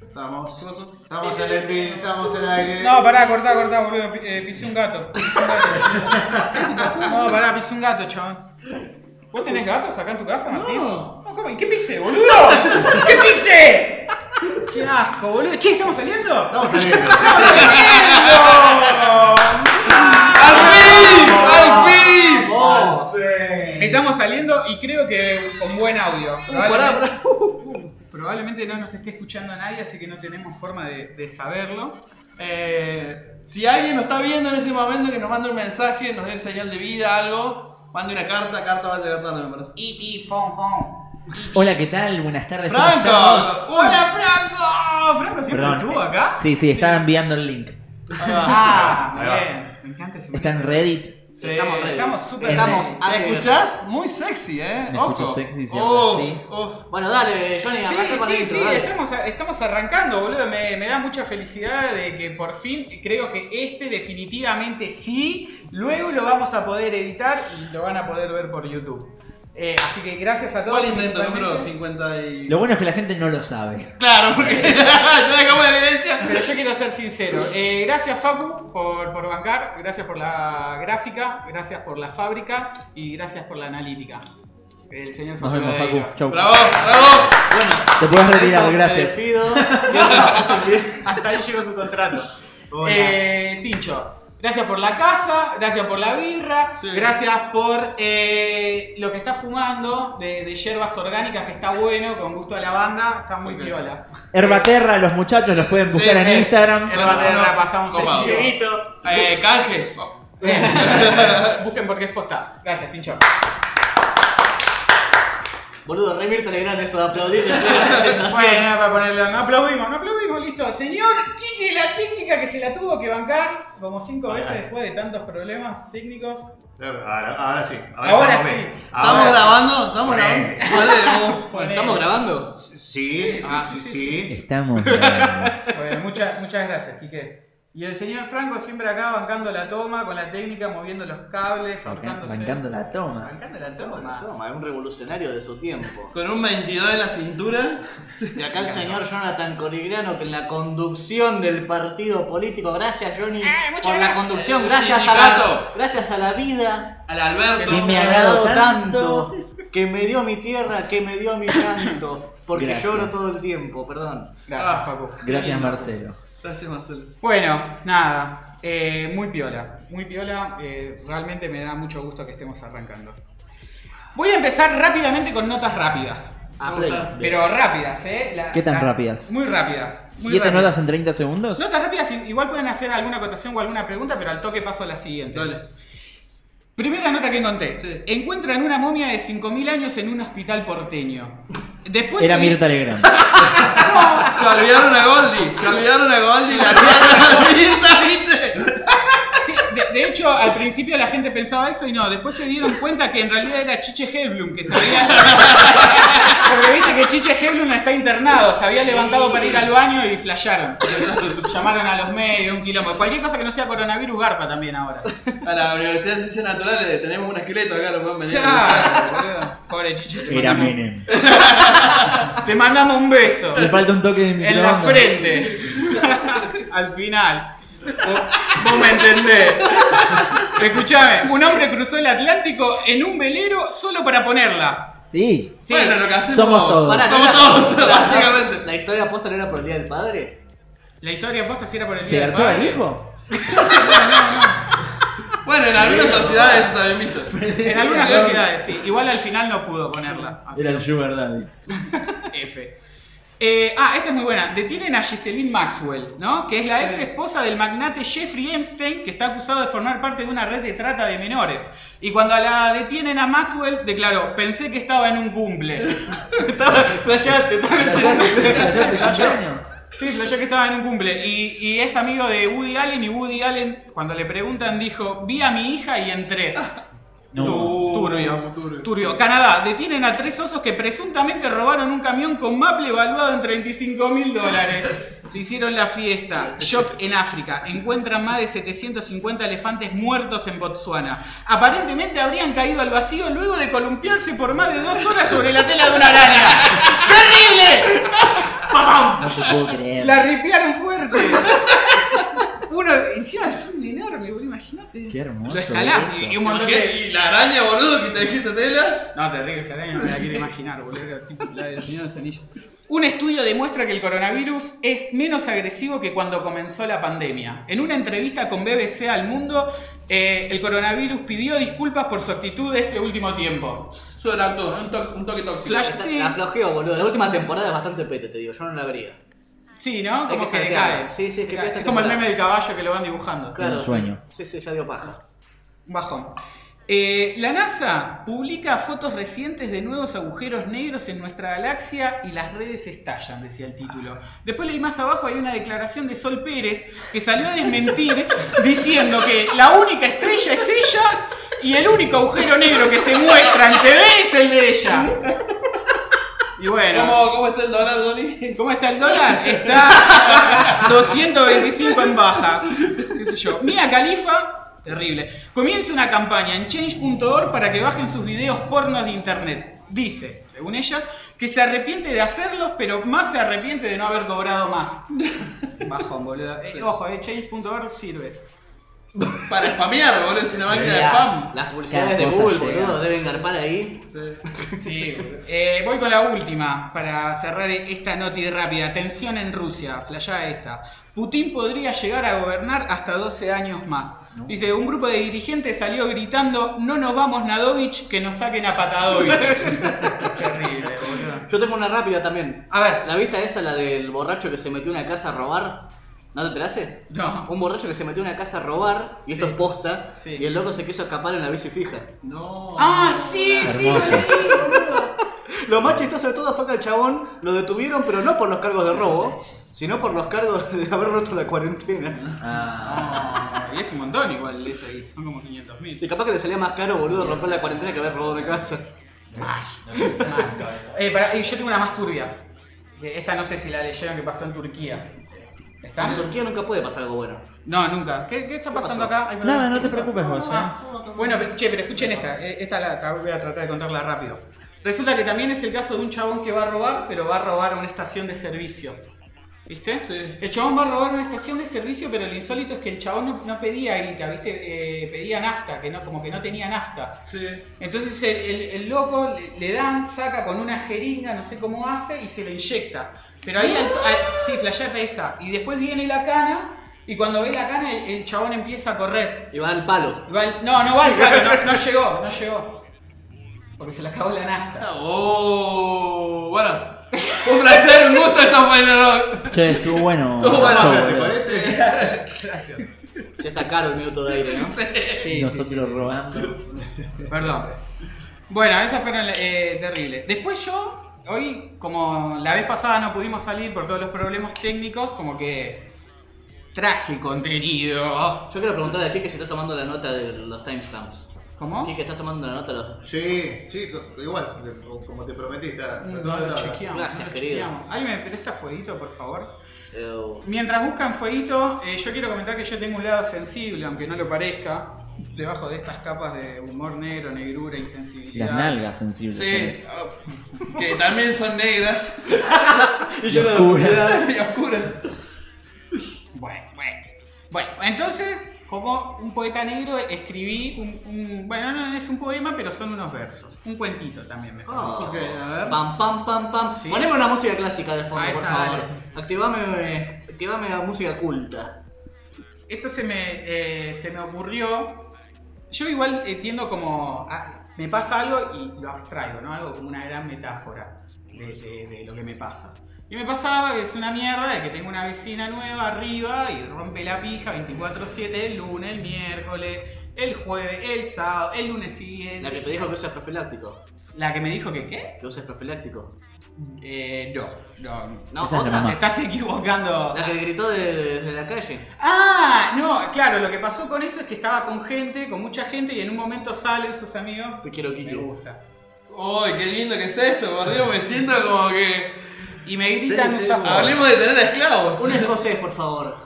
Estamos, estamos en el estamos en el aire. No, pará, cortá, cortá, boludo. eh, pisé un gato. Pisé un gato. No, pará, pisé un gato, chabón. ¿Vos tenés gatos acá en tu casa, Martín? No. ¿cómo? ¿Y qué pisé, boludo? ¿Qué pisé? Qué asco, boludo. Che, ¿estamos saliendo? Estamos saliendo. ¡Al fin! ¡Al fin! Estamos saliendo y creo que con buen audio. Uh, pará, pará. Probablemente no nos esté escuchando nadie, así que no tenemos forma de, de saberlo. Eh, si alguien nos está viendo en este momento, que nos mande un mensaje, nos dé señal de vida, algo, mande una carta, carta va a llegar tarde, me parece. E.T. Phone Home. Hola, ¿qué tal? Buenas tardes. ¿cómo ¡Franco! ¡Hola, Franco! ¿Franco siempre Perdón. estuvo acá? Sí, sí, estaba enviando el link. Ah, bien. Me encanta ese ¿Están momento. ready? Sí. Estamos ready. Estamos súper Estamos ¿Me escuchás? Muy sexy, eh. Me Ojo. escucho sexy siempre, Uf, sí. uf. Bueno, dale, Johnny, Sí, arranca con sí, sí, dale. estamos, estamos arrancando, boludo. Me, me da mucha felicidad de que por fin creo que este definitivamente sí. Luego lo vamos a poder editar y lo van a poder ver por YouTube. Eh, así que gracias a todos. ¿Cuál intento? Número principalmente. 50 y... Lo bueno es que la gente no lo sabe. Claro, porque no dejamos evidencia. Pero yo quiero ser sincero. Eh, gracias Facu por, por bancar, gracias por la gráfica, gracias por la fábrica y gracias por la analítica. El señor Nos Facu. vemos, Facu. Ladeiro. Chau. Bravo, bravo. Bueno, Te puedes retirar, eso, gracias. Hasta ahí llegó su contrato. Eh, Tincho, gracias por la casa, gracias por la birra, Sí. gracias por eh, lo que estás fumando de, de hierbas orgánicas que está bueno, con gusto a la banda, está muy Ok. piola. Herbaterra, los muchachos los pueden buscar Sí, en sí. Instagram. Herbaterra, pasamos el Copado. Chiquito. Eh, canje. Oh, Busquen porque es posta. Gracias, Tincho. Boludo, remirte Legrand eso de aplaudir después de la presentación. Bueno, para ponerle, no aplaudimos, no aplaudimos, listo. Señor Quique, la técnica que se la tuvo que bancar como cinco veces después de tantos problemas técnicos. Ahora, ahora sí. Ahora sí. bien. ¿Estamos Ahora- grabando? ¿Estamos grabando? ¿Estamos grabando? Sí, Sí, ah, sí, sí, sí, sí. Estamos. grabando. Bueno, muchas, muchas gracias, Quique. Y el señor Franco siempre acá bancando la toma, con la técnica, moviendo los cables, forjándose. Bancando la toma. Bancando la Toma, es un revolucionario de su tiempo. Con un 22 en la cintura. Y acá el señor Jonathan Corigliano que en la conducción del partido político, gracias Johnny Eh, por la conducción, gracias a, la, gracias a la vida Al Alberto. Que me ha dado tanto. tanto, que me dio mi tierra, que me dio mi canto, porque Gracias. lloro todo el tiempo, perdón. Gracias, Ah. Facu. Gracias, Marcelo. Gracias, Marcelo. Bueno, nada. eh, muy piola. Muy piola. eh, realmente me da mucho gusto que estemos arrancando. Voy a empezar rápidamente con notas rápidas. A pleno. gusta. Pero rápidas, ¿eh? La- ¿Qué tan las- rápidas? Muy rápidas. muy ¿Siete rápidas. notas en 30 segundos? Notas rápidas, igual pueden hacer alguna acotación o alguna pregunta, pero al toque paso a la siguiente. Dale. Primera nota que encontré. Sí. Encuentran una momia de 5.000 años en un hospital porteño. Después Era se- Mirta Legrand. Se olvidaron a Goldie. Se olvidaron a Goldie. La tía de Mirta, ¿viste? De, hecho, al principio la gente pensaba eso y no. Después se dieron cuenta que en realidad era Chiche Hellblum, que se había... Porque viste que Chiche Hellblum está internado. Se había levantado para ir al baño y flasharon. Llamaron a los medios, un quilombo. Cualquier cosa que no sea coronavirus, garpa también ahora. A la Universidad de Ciencias Naturales tenemos un esqueleto acá, lo pueden venir a Claro. Pobre Chiche. te Era mandamos- Menem. Te mandamos un beso. Le falta un toque de En la frente. Al final. Vos, me entendés. Escuchame, un hombre cruzó el Atlántico en un velero solo para ponerla. Sí. Sí. Bueno, lo que hacemos. Somos todos. Pará, Somos ¿la- todos, la- básicamente. ¿La historia posta no era por el Día del Padre? La historia posta si era por el ¿Se día del garchó al padre. hijo? Bueno, en algunas sociedades también visto. En algunas sociedades, sí. Igual al final no pudo ponerla. Así Era el Sugar Daddy. F. Eh, ah, esta es muy buena. Detienen a Giseline Maxwell, ¿no? Que es la ex esposa del magnate Jeffrey Epstein, que está acusado de formar parte de una red de trata de menores. Y cuando la detienen a Maxwell, declaró, pensé que estaba en un cumple. Estaba, flasheaste? Sí, flashó que estaba en un cumple. Y, y es amigo de Woody Allen y Woody Allen, cuando le preguntan, dijo, vi a mi hija y entré. No. Tu- turbio, turbio. turbio. Canadá, detienen a tres osos que presuntamente robaron un camión con maple evaluado en 35 mil dólares. Se hicieron la fiesta. Shock en África. Encuentran más de 750 elefantes muertos en Botsuana. Aparentemente habrían caído al vacío luego de columpiarse por más de dos horas sobre la tela de una araña. ¡Terrible! No te puedo creer. La ripiaron fuerte. Uno, encima es un enorme, boludo, imagínate. Qué hermoso. Lo escalaste eso. y un montón de. Y la araña, boludo, que te dejé esa tela. No, te digo, esa araña no me la quiero imaginar, boludo. era tipo la del Señor de los Anillos. Un estudio demuestra que el coronavirus es menos agresivo que cuando comenzó la pandemia. En una entrevista con BBC al mundo, eh, el coronavirus pidió disculpas por su actitud de este último tiempo. Sobreactúa, un, to- un toque tóxico. Flash, La- sí. La flojeo, boludo. La última temporada es bastante pete, te digo. Yo no la vería. Sí, ¿no? Como que decae. Sí, sí, es que es como el meme del caballo que lo van dibujando. Claro. Un sueño. Sí, sí, ya dio paja. Bajón. Eh, la NASA publica fotos recientes de nuevos agujeros negros en nuestra galaxia y las redes estallan, decía el título. Después leí más abajo, hay una declaración de Sol Pérez que salió a desmentir diciendo que la única estrella es ella y el único agujero negro que se muestra en TV es el de ella. Y bueno. ¿Cómo, ¿Cómo está el dólar, Donny? ¿Cómo está el dólar? Está 225 en baja. ¿Qué sé yo? Mia Khalifa, terrible. Comienza una campaña en change.org para que bajen sus videos pornos de internet. Dice, según ella, que se arrepiente de hacerlos, pero más se arrepiente de no haber cobrado más. Bajón, boludo. Eh, ojo, eh, change.org sirve. Para spamear, boludo, es una máquina de spam. Las publicidades Cada de cosa Google, llega. boludo, deben garpar ahí. Sí, boludo. Eh, voy con la última para cerrar esta noti rápida. Tensión en Rusia, flayada esta. Putin podría llegar a gobernar hasta 12 años más. Dice, un grupo de dirigentes salió gritando, no nos vamos Nadovich, que nos saquen a Patadovich. Terrible, boludo. Yo tengo una rápida también. A ver, ¿La vista esa, la del borracho que se metió en una casa a robar? ¿No te enteraste? no. Un borracho que se metió en una casa a robar, y esto es posta, Sí. y el loco se quiso escapar en la bici fija. No. Ah, sí, sí, lo Hermoso. leí, boludo. Lo más chistoso de todo fue que al chabón lo detuvieron, pero no por los cargos de robo, sino por los cargos de haber roto la cuarentena. Ah. Y es un montón igual eso ahí, son como 500 mil. Y capaz que le salía más caro, boludo, romper la cuarentena que haber robado de casa. Eh, pará, y yo tengo una más turbia. Esta no sé si la leyeron que pasó en Turquía. ¿Está? En Turquía nunca puede pasar algo bueno. No, nunca. ¿Qué, qué está pasando pasó? acá? Hay Nada, no te preocupes vos, Ah, Bueno, che, pero escuchen esta. Eh, Esta la, la voy a tratar de contarla rápido. Resulta que también es el caso de un chabón que va a robar, pero va a robar a una estación de servicio. ¿Viste? Sí. El chabón va a robar una estación de servicio, pero lo insólito es que el chabón no, no pedía guita, ¿viste? Eh, pedía nafta, que no, como que no tenía nafta. Sí. Entonces el, el- el loco le, le dan, saca con una jeringa, no sé cómo hace, y se le inyecta. Pero ahí, al- al- sí, flasheate esta. Y después viene la cana, y cuando ve la cana, el, el chabón empieza a correr. Y va al palo. Y va al- no, no va al carro, no, no llegó, no llegó. Porque se le acabó la nafta. Oh, bueno. Un placer, un gusto esta mañana. Che, estuvo bueno. Estuvo bueno, show, ¿Te parece? Gracias. Ya está caro el minuto de aire, ¿no? Sí, sí, Nosotros sí, sí. robando. Perdón. Bueno, esas fueron eh, terribles. Después yo, hoy, como la vez pasada no pudimos salir por todos los problemas técnicos, como que traje contenido. Yo quiero preguntarle a ti que se está tomando la nota de los timestamps. ¿Cómo? ¿Quién que está tomando la nota de los.? Sí, sí, igual, como te prometí, está, No todo lo dado. chequeamos. Gracias, no lo querido. chequeamos. ¿Alguien me presta fueguito, por favor? Eh, Mientras buscan fueguito, eh, yo quiero comentar que yo tengo un lado sensible, aunque no lo parezca, debajo de estas capas de humor negro, negrura, insensibilidad. Las nalgas sensibles. Sí. oh, Que también son negras y yo la oscura. oscuridad. y oscuras. Bueno, bueno. Bueno, entonces, como un poeta negro, escribí un, un- Bueno, no es un poema, pero son unos versos. Un cuentito también me Ah. Ok, a ver. Pam, pam, pam, pam. Sí. Poneme una música clásica de fondo, Ahí por está, favor. dale. Activame, activame la música culta. Esto se me, eh, se me ocurrió. Yo igual eh, tiendo como. me pasa algo y lo abstraigo, ¿no? Algo como una gran metáfora de, de- de lo que me pasa. Y me pasaba que es una mierda de que tengo una vecina nueva arriba y rompe la pija 24-7 el lunes, el miércoles, el jueves, el sábado, el lunes siguiente. La que te dijo que uses profiláctico. La que me dijo que qué? Que uses profiláctico. Eh, no, no. No, Esa es la otra. mamá. Te estás equivocando. La que gritó de- desde la calle. Ah, no, claro, lo que pasó con eso es que estaba con gente, con mucha gente, y en un momento salen sus amigos. Te quiero, Me Kiki. gusta. Uy, qué lindo que es esto, por Dios, me siento como que. Y me gritan Sí, sí, esa sí. forma. Hablemos de tener a esclavos. Un escocés, por favor.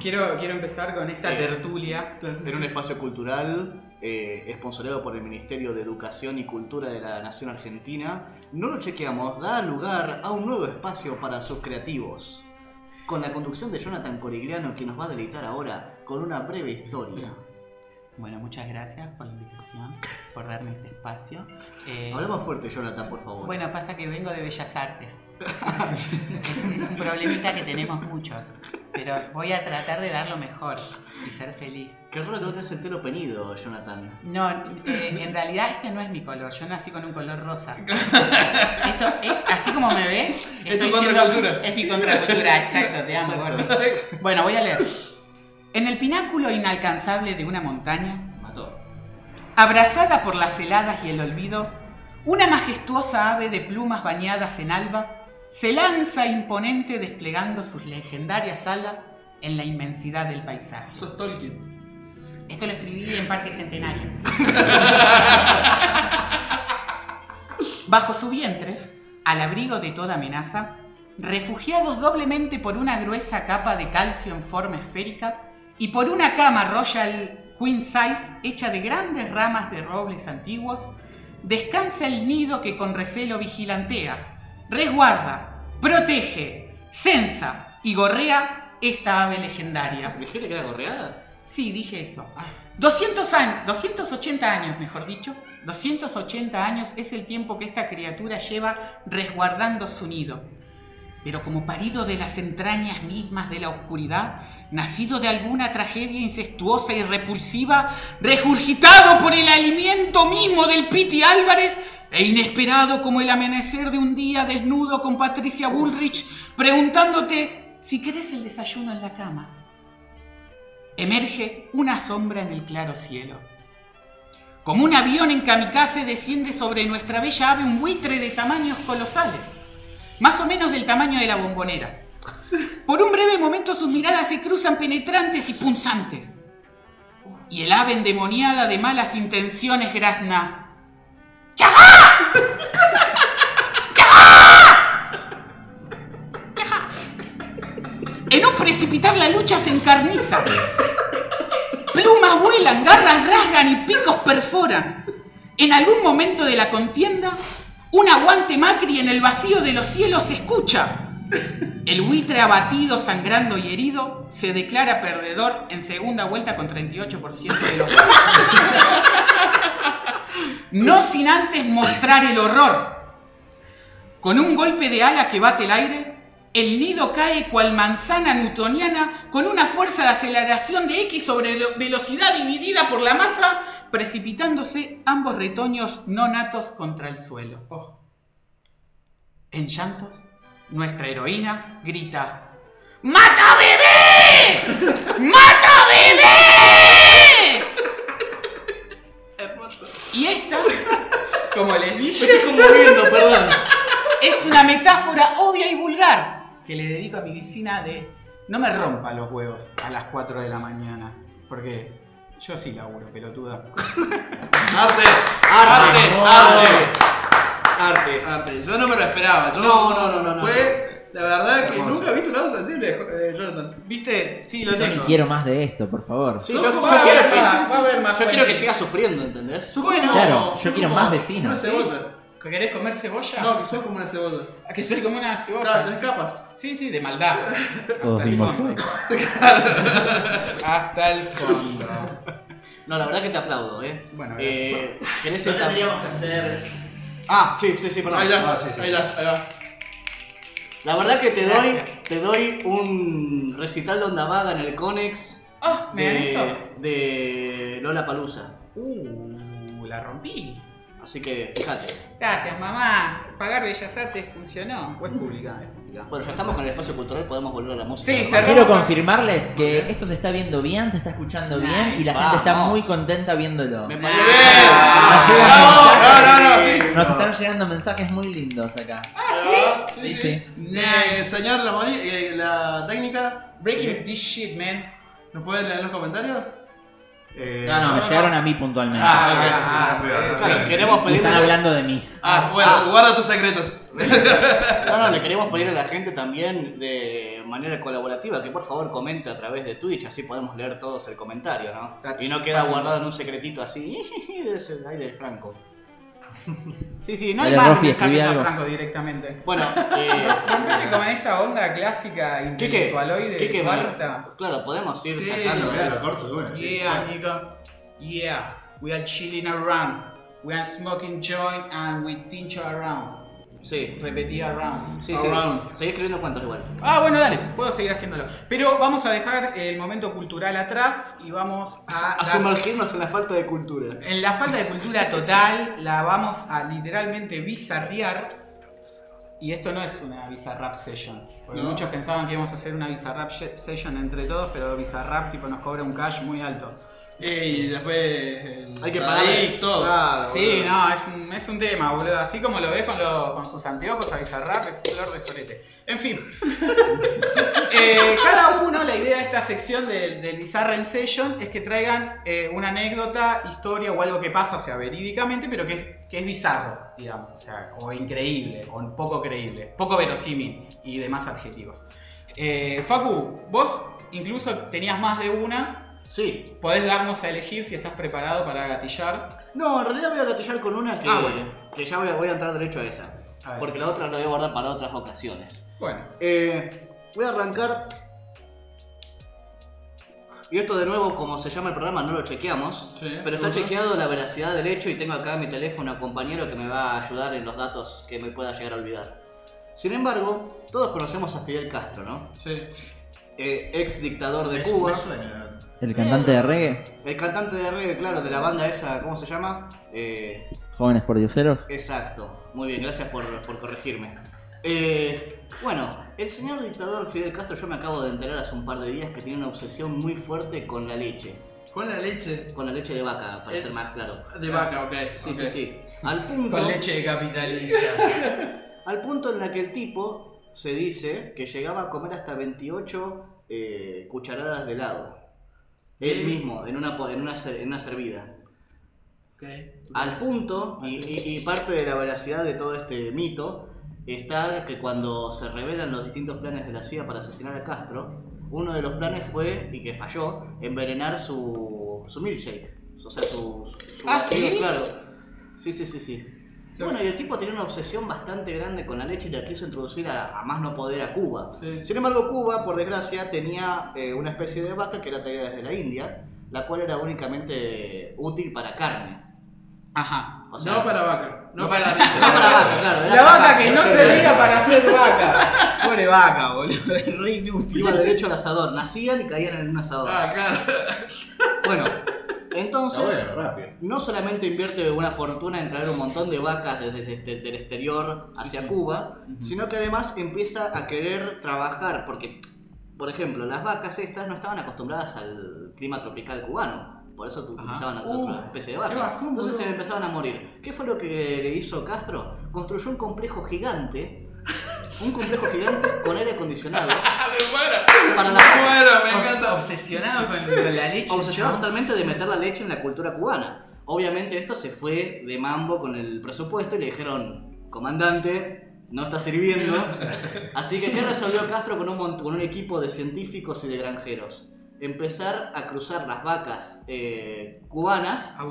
Quiero, quiero empezar con esta Eh. tertulia. En un espacio cultural. Eh, por el Ministerio de Educación y Cultura de la Nación Argentina, no lo chequeamos, da lugar a un nuevo espacio para sus creativos. Con la conducción de Jonathan Corigliano, que nos va a deleitar ahora con una breve historia. Bueno, muchas gracias por la invitación, por darme este espacio. Eh, Habla más fuerte, Jonathan, por favor. Bueno, pasa que vengo de Bellas Artes. es, es un problemita que tenemos muchos. Pero voy a tratar de dar lo mejor y ser feliz. Qué raro que no tenés el pelo penido, Jonathan. No, eh, en realidad este no es mi color. Yo nací con un color rosa. Esto, es- así como me ves, Es tu contracultura. Es mi contracultura, exacto, te amo, gordo. Bueno, voy a leer. En el pináculo inalcanzable de una montaña, Mató. Abrazada por las heladas y el olvido, una majestuosa ave de plumas bañadas en alba se lanza imponente desplegando sus legendarias alas en la inmensidad del paisaje. Sos Tolkien. Esto lo escribí en Parque Centenario. Bajo su vientre, al abrigo de toda amenaza, refugiados doblemente por una gruesa capa de calcio en forma esférica y por una cama Royal Queen Size hecha de grandes ramas de robles antiguos, descansa el nido que con recelo vigilantea, resguarda, protege, censa y gorrea esta ave legendaria. ¿Dijiste que era gorreada? Sí, dije eso. 200 años, 280 años, mejor dicho. 280 años es el tiempo que esta criatura lleva resguardando su nido. Pero como parido de las entrañas mismas de la oscuridad, nacido de alguna tragedia incestuosa y repulsiva, regurgitado por el alimento mismo del Piti Álvarez, e inesperado como el amanecer de un día desnudo con Patricia Bullrich, preguntándote si querés el desayuno en la cama emerge una sombra en el claro cielo. Como un avión en kamikaze desciende sobre nuestra bella ave un buitre de tamaños colosales, más o menos del tamaño de la bombonera. Por un breve momento sus miradas se cruzan penetrantes y punzantes. Y el ave endemoniada de malas intenciones grazna. ¡Chajá! En un precipitar la lucha se encarniza. Plumas vuelan, garras rasgan y picos perforan. En algún momento de la contienda, un aguante Macri en el vacío de los cielos se escucha. El buitre abatido, sangrando y herido, se declara perdedor en segunda vuelta con 38% de los votos. No sin antes mostrar el horror. Con un golpe de ala que bate el aire, el nido cae cual manzana newtoniana con una fuerza de aceleración de X sobre lo- velocidad dividida por la masa, precipitándose ambos retoños no natos contra el suelo. Oh. En llantos, nuestra heroína grita: ¡Mata bebé! ¡Mata bebé! Y esta, como les dije, Me estoy conmoviendo, perdón. es una metáfora obvia y vulgar que le dedico a mi vecina de no me rompa los huevos a las 4 de la mañana. Porque yo sí laburo, pelotuda. Arte, Arte, arte, Arte. Arte. Yo no me lo esperaba. Yo No, no, no, no, no. Fue, la verdad, que Hermoso. nunca vi tu lado sensible, eh, Jonathan. ¿Viste? Sí, lo Yo tengo. quiero más de esto, por favor. Sí, yo, yo quiero, va, que, va, va a haber más yo quiero que siga sufriendo, ¿entendés? Bueno, Claro, yo quiero más vecinos. Una cebolla. ¿Querés comer cebolla? No, que sos como una cebolla. ¿A que soy como una cebolla? Claro, tenés capas. Sí, sí, de maldad. Todos Hasta el fondo. Hasta el fondo. No, la verdad que te aplaudo, ¿eh? Bueno, eh, ¿Querés No sentar? tendríamos que hacer. Ah, sí, sí, sí, perdón. Ahí ya, Ah, sí, sí. ahí ya, ahí va. La verdad que te doy, te doy un recital de onda vaga en el Conex Ah, ¿me dan eso? de, de Lola Palusa. Uh, la rompí. Así que fíjate. Gracias, mamá. Pagar Bellas Artes funcionó. O es pública, es pública. Bueno, ya estamos con el espacio cultural, podemos volver a la música. Sí. Quiero confirmarles que esto se está viendo bien, se está escuchando bien y la gente está muy contenta viéndolo. Me parece. Nos llegan No, mensajes- no, no, sí. Nos están llegando mensajes muy lindos acá. Ah, Sí, sí. Eh, Nice. enseñar la, eh, la técnica. Breaking this shit, man. ¿Nos pueden leer en los comentarios? Eh, No, no, me llegaron a mí puntualmente. Ah, ok, sí, sí, Ah, sí, sí, Claro, sí. queremos pedirle, están hablando de mí. Ah, bueno, guarda tus secretos. no, no, le queremos pedir a la gente también de manera colaborativa que por favor comente a través de Twitch, así podemos leer todos el comentario, ¿no? That's Y no queda guardado en un secretito así, de ese aire de Franco. Sí, sí, no Dale, hay más Rofi, escribí mensajes a algo. Franco directamente. Bueno, eh, como en esta onda clásica intelectualoide Kike, cuarta. claro, podemos ir Sí, sacando. Mira, la corso suena, sí. Yeah, nigga. Yeah. We are chilling around. We are smoking joint and we tincho around. Sí, Repetí around. sí, sí. Around. Seguí escribiendo cuentos igual. Ah, bueno, dale, puedo seguir haciéndolo. Pero vamos a dejar el momento cultural atrás y vamos a. A dar- sumergirnos en la falta de cultura. En la falta de cultura total, la vamos a literalmente bizarrear. Y esto no es una Bizarrap session. Porque No. muchos pensaban que íbamos a hacer una Bizarrap session entre todos, pero Bizarrap tipo nos cobra un cash muy alto. Y después. el Hay que pagar todo. Claro, Sí, boludo. no, es un, es un tema, boludo. Así como lo ves con, lo- con sus anteojos a Bizarrap, es flor de solete. En fin. Eh, cada uno, la idea de esta sección del, del Bizarren Session es que traigan eh, una anécdota, historia o algo que pasa, o sea, verídicamente, pero que es, que es bizarro, digamos. O sea, o increíble, o poco creíble, poco verosímil y demás adjetivos. Eh, Facu, vos incluso tenías más de una. Sí. Podés darnos a elegir si estás preparado para gatillar. No, en realidad voy a gatillar con una que, Ah, bueno. que ya voy a, voy a entrar derecho a esa. A ver. Porque la otra la voy a guardar para otras ocasiones. Bueno. Eh, voy a arrancar. Y esto de nuevo, como se llama el programa, no lo chequeamos. Sí, pero está ujú. chequeado la veracidad del hecho y tengo acá en mi teléfono a compañero que me va a ayudar en los datos que me pueda llegar a olvidar. Sin embargo, todos conocemos a Fidel Castro, ¿no? Sí. Eh, ex dictador de Me- Cuba. me suena. El cantante de reggae, El cantante de reggae, claro, de la banda esa, ¿cómo se llama? Eh, Jóvenes por Dioseros. Exacto, muy bien, gracias por, por corregirme. Eh, bueno, el señor dictador Fidel Castro, yo me acabo de enterar hace un par de días que tiene una obsesión muy fuerte con la leche. Con la leche Con la leche de vaca, para Eh, ser más claro. de vaca, ok. Sí, sí, sí. Al punto, Con leche de capitalista. al punto en la que el tipo se dice que llegaba a comer hasta 28 eh, cucharadas de helado. Él mismo, en una, en una, ser- en una servida. Al punto, y, y- y parte de la veracidad de todo este mito, está que cuando se revelan los distintos planes de la CIA para asesinar a Castro, uno de los planes fue, y que falló, envenenar su, su milkshake. O sea, su... su ¿Ah, sí? Claro. Sí, sí, sí, sí. Bueno, y el tipo tenía una obsesión bastante grande con la leche y la quiso introducir a, a más no poder a Cuba. Sí. Sin embargo, Cuba, por desgracia, tenía eh, una especie de vaca que era traída desde la India, la cual era únicamente útil para carne. Ajá. O sea, no para vaca, no para No leche. para vaca, claro. La para vaca que no servía para hacer vaca. Pobre vaca, boludo. Es re inútil. Iba derecho al asador, nacían y caían en un asador. Ah, claro. Bueno, entonces, no solamente invierte una fortuna en traer un montón de vacas desde, desde- del exterior hacia sí. Cuba, sino que además empieza a querer trabajar, porque, por ejemplo, las vacas estas no estaban acostumbradas al clima tropical cubano. Por eso utilizaban Ajá. otra Uh, especie de vaca. Entonces se empezaban a morir. ¿Qué fue lo que hizo Castro? Construyó un complejo gigante, un complejo gigante con aire acondicionado Ah, me muero. para Me las vacas. muero, me encanta. Obsesionado con, con la leche. obsesionado totalmente de meter la leche en la cultura cubana. Obviamente esto se fue de mambo con el presupuesto y le dijeron, comandante, no está sirviendo. Así que, ¿qué resolvió Castro con un, con un equipo de científicos y de granjeros? Empezar a cruzar las vacas eh, cubanas, a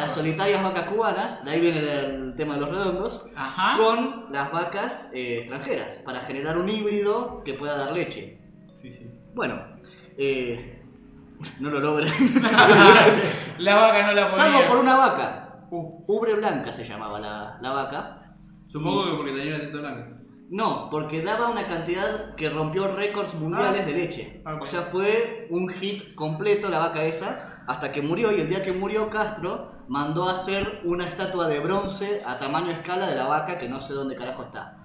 las solitarias vacas cubanas, de ahí viene el, el tema de los redondos, Ajá. con las vacas eh, extranjeras, para generar un híbrido que pueda dar leche. Sí, sí. Bueno, eh, no lo logran. La vaca no la ponía. Salvo por una vaca. Uh, Ubre blanca se llamaba la, la vaca. Supongo que porque tenía una tinta blanca. No, porque daba una cantidad que rompió récords mundiales Ah. de leche. Ok. O sea, fue un hit completo la vaca esa, hasta que murió. Y el día que murió Castro, mandó a hacer una estatua de bronce a tamaño escala de la vaca que no sé dónde carajo está.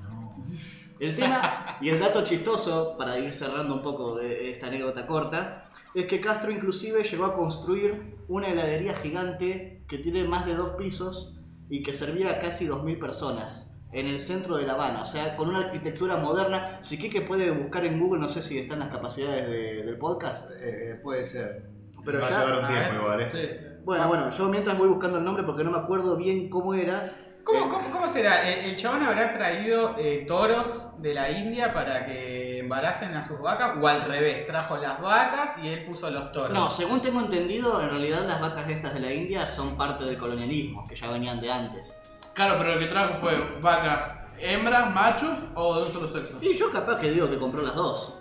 El tema y el dato chistoso, para ir cerrando un poco de esta anécdota corta, es que Castro inclusive llegó a construir una heladería gigante que tiene más de dos pisos y que servía a casi 2.000 personas en el centro de La Habana, o sea, con una arquitectura moderna. Si Kike puede buscar en Google, no sé si están las capacidades de- del podcast, Eh, puede ser. Pero Va a ya- llevar un a tiempo igual, ¿eh? sí. Bueno, bueno, yo mientras voy buscando el nombre porque no me acuerdo bien cómo era. ¿Cómo, Eh, cómo, cómo será? ¿El, el chabón habrá traído eh, toros de la India para que embaracen a sus vacas? ¿O al revés? Trajo las vacas y él puso los toros. No, según tengo entendido, en realidad las vacas estas de la India son parte del colonialismo, que ya venían de antes. Claro, pero lo que trajo fue vacas hembras, machos o de un solo sexo. Y yo capaz que digo que compró las dos.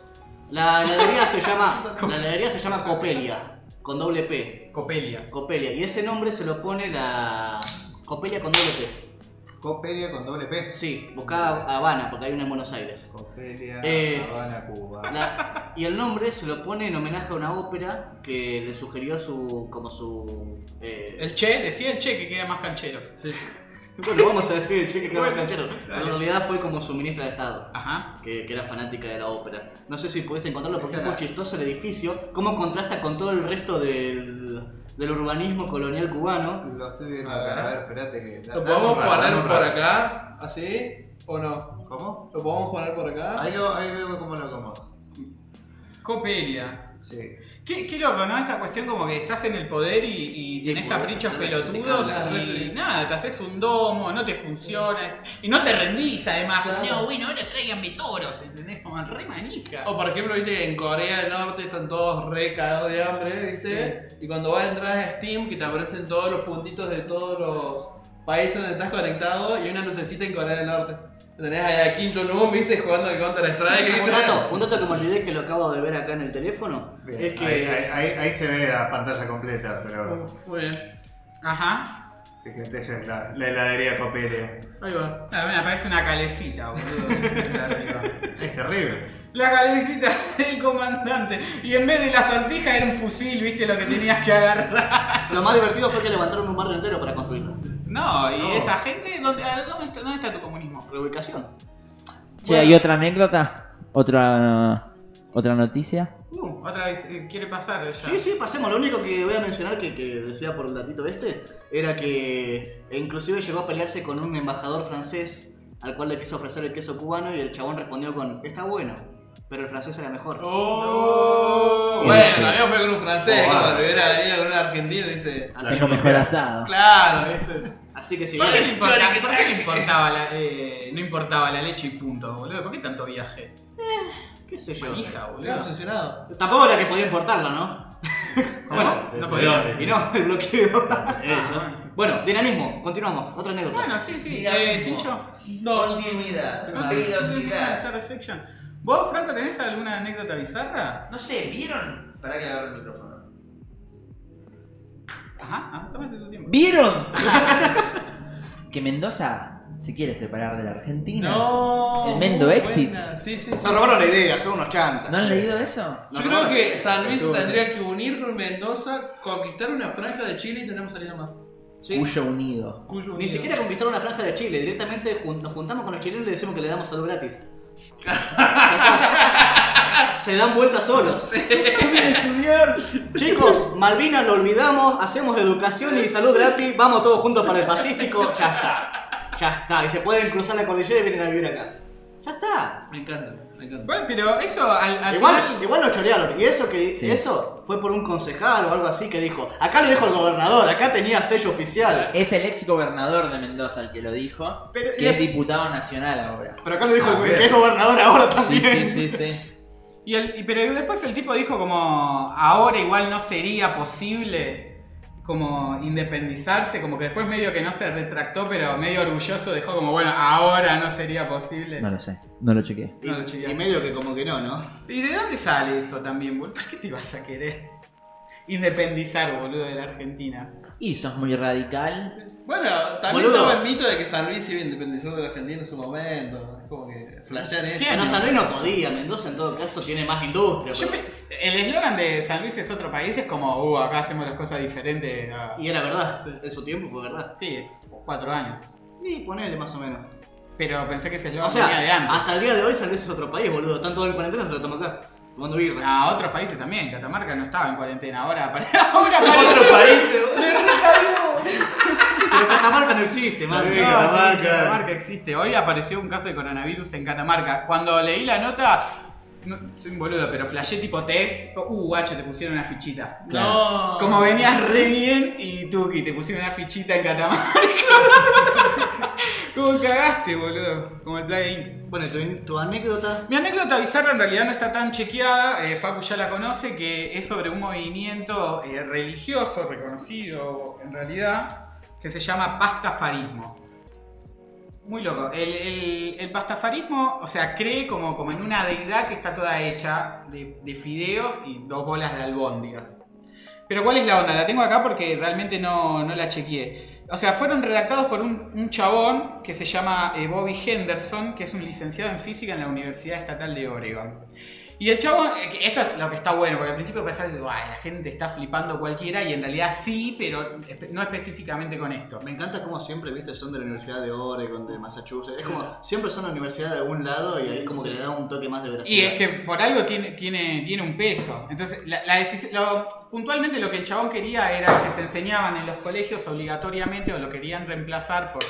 La heladería se llama. La heladería se llama Copelia, con doble P. Copelia. Copelia. Y ese nombre se lo pone la. Copelia con doble P. Copelia con doble P. Sí, buscá Habana, porque hay una en Buenos Aires. Copelia, Eh, Habana, Cuba. La- y el nombre se lo pone en homenaje a una ópera que le sugirió su. como su. eh, El Che, decía el Che que queda más canchero. Sí. Bueno, vamos a decir el cheque que Bueno, canchero. En realidad fue como su ministra de Estado. Ajá. que, que era fanática de la ópera. No sé si pudiste encontrarlo porque es muy chistoso el edificio, cómo contrasta con todo el resto del, del urbanismo colonial cubano. Lo estoy viendo A acá. A ver, espérate que. ¿Lo podemos poner por acá? ¿Así? ¿O no? ¿Cómo? ¿Lo podemos poner por acá? Ahí, lo, ahí veo cómo lo acomodo. Copelia. Sí. Qué, qué loco, ¿no? Esta cuestión como que estás en el poder y, y tenés caprichos pelotudos y nada, te haces un domo, no te funciona es- y no te rendís además, Claro. no, bueno, ahora tráiganme toros, ¿entendés? Como re manija. O por ejemplo, viste que en Corea del Norte están todos re cagados de hambre, ¿viste? Y cuando vas a entrar a Steam, que te aparecen todos los puntitos de todos los países donde estás conectado y una lucecita en Corea del Norte. Tenés ahí a Kim Jong-un, ¿viste? Jugando al Counter Strike. Un dato, un dato que me olvidé que lo acabo de ver acá en el teléfono Bien. es que ahí, ahí- ahí- ahí se ve la pantalla completa, pero. Muy bien. Ajá. Fíjate, esa es la, la heladería Copelia. Ahí va. A mí me parece una calecita, boludo. Es terrible. La calecita del comandante. Y en vez de la sortija era un fusil, viste lo que tenías que agarrar. lo más divertido fue que levantaron un barrio entero para construirlo. No, y No. esa gente, ¿dónde, dónde está, dónde está tu comunismo? Reubicación. Che, ¿hay otra anécdota? ¿Otra, otra noticia? Uh, otra vez, eh, quiere pasar ya. Sí, sí, pasemos. Lo único que voy a mencionar que, que decía por el datito este era que e inclusive llegó a pelearse con un embajador francés al cual le quiso ofrecer el queso cubano y el chabón respondió con está bueno, pero el francés era mejor. Oh. Bueno, Sí. también fue con un francés, Oh, como si hubiera venido con un argentino y dice. Así, mejor asado. Claro, ¿viste? Así que sí. ¿Por qué, le importa- por qué le importaba la, eh, no importaba la leche y punto, boludo? ¿Por qué tanto viaje? ¿Qué sé yo? Manija, boludo. obsesionado. Tampoco era que podía importarlo, ¿no? ¿Cómo? ¿de No podía. Y no, el bloqueo. Eso. Bueno, dinamismo, continuamos. Otra anécdota. Bueno, sí, sí. Eh. Tincho. Continuidad, No, Bizarre section. ¿Vos, Franco, tenés alguna anécdota bizarra? No sé, ¿vieron? Para que agarre el micrófono. Ajá, tómate tu tiempo. ¿Vieron? que Mendoza se quiere separar de la Argentina. No. El Mendo Exit. buena. Sí, sí, sí. Se robaron la idea, son unos chantas. ¿No han leído eso? Yo no, creo no. que San Luis Estuvo- tendría que unir con Mendoza, conquistar una franja de Chile y tenemos salida más. Sí. Cuyo unido. Cuyo Ni unido. siquiera conquistar una franja de Chile, directamente jun- nos juntamos con los chilenos y le decimos que le damos salud gratis. Se dan vueltas solos. estudiar! Chicos, Malvinas lo olvidamos, hacemos educación y salud gratis, vamos todos juntos para el Pacífico, ya está. Ya está. Y se pueden cruzar la cordillera y vienen a vivir acá. Ya está. Me encanta, me encanta. Bueno, pero eso al, al Igual, final. igual lo chorearon. Y eso que Sí. eso fue por un concejal o algo así que dijo. Acá lo dijo el gobernador, acá tenía sello oficial. Es el ex gobernador de Mendoza el que lo dijo, Pero- que es diputado nacional ahora. Pero acá lo dijo Ah, el que es gobernador ahora Sí, también. sí, sí, sí. Y el- y- pero después el tipo dijo como ahora igual no sería posible como independizarse, como que después medio que no se retractó, pero medio orgulloso dejó como bueno, ahora no sería posible. No lo sé, no lo chequeé. Y, No lo chequeé. y medio que como que no, ¿no? ¿Y de dónde sale eso también, boludo? ¿Por qué te ibas a querer independizar, boludo, de la Argentina? Y sos muy radical. Bueno, también Boludo. estaba el mito de que San Luis se iba a independizar de la Argentina en su momento. Es como que flashean eso. ¿Qué? No, San Luis no podía, Mendoza en todo caso tiene más industria. Yo pero- pe- el eslogan de San Luis es otro país, es como, uh, acá hacemos las cosas diferentes. a- Y era verdad, en su tiempo fue verdad. Sí, cuatro años. Y ponele más o menos. Pero pensé que ese eslogan O sea, venía de antes. hasta el día de hoy San Luis es otro país, boludo. Están todos en cuarentena, se lo toman acá. Tomando birra. A otros países también, Catamarca no estaba en cuarentena, ahora, apare- ahora Otro apareció. país, boludo. ¡Me recayó! Pero Catamarca no existe. Sí, No, sí, Catamarca. Catamarca existe. Hoy apareció un caso de coronavirus en Catamarca. Cuando leí la nota, no, soy un boludo, pero flashé tipo T. Uh, guacho, te pusieron una fichita. No. Como venías re bien y tú que te pusieron una fichita en Catamarca. Como cagaste, boludo. Como el Play Inc. Bueno, ¿y tu, tu anécdota. Mi anécdota bizarra en realidad no está tan chequeada, eh, Facu ya la conoce, que es sobre un movimiento eh, religioso reconocido en realidad, que se llama pastafarismo. Muy loco. El, el- el pastafarismo, o sea, cree como, como en una deidad que está toda hecha de, de fideos y dos bolas de albóndigas. Pero ¿cuál es la onda? La tengo acá porque realmente no, no la chequeé. O sea, fueron redactados por un, un chabón que se llama eh, Bobby Henderson, que es un licenciado en física en la Universidad Estatal de Oregon. Y el chabón, eh, esto es lo que está bueno, porque al principio pensás, que, "Ay, la gente está flipando cualquiera, y en realidad sí, pero no específicamente con esto. Me encanta como siempre, viste, son de la Universidad de Oregon, de Massachusetts. Es como, siempre son la universidad de algún lado y ahí como que le da un toque más de Y veracidad. es que por algo tiene, tiene, tiene un peso. Entonces, la, la decisión- lo- puntualmente lo que el chabón quería era que se enseñaban en los colegios obligatoriamente, o lo querían reemplazar por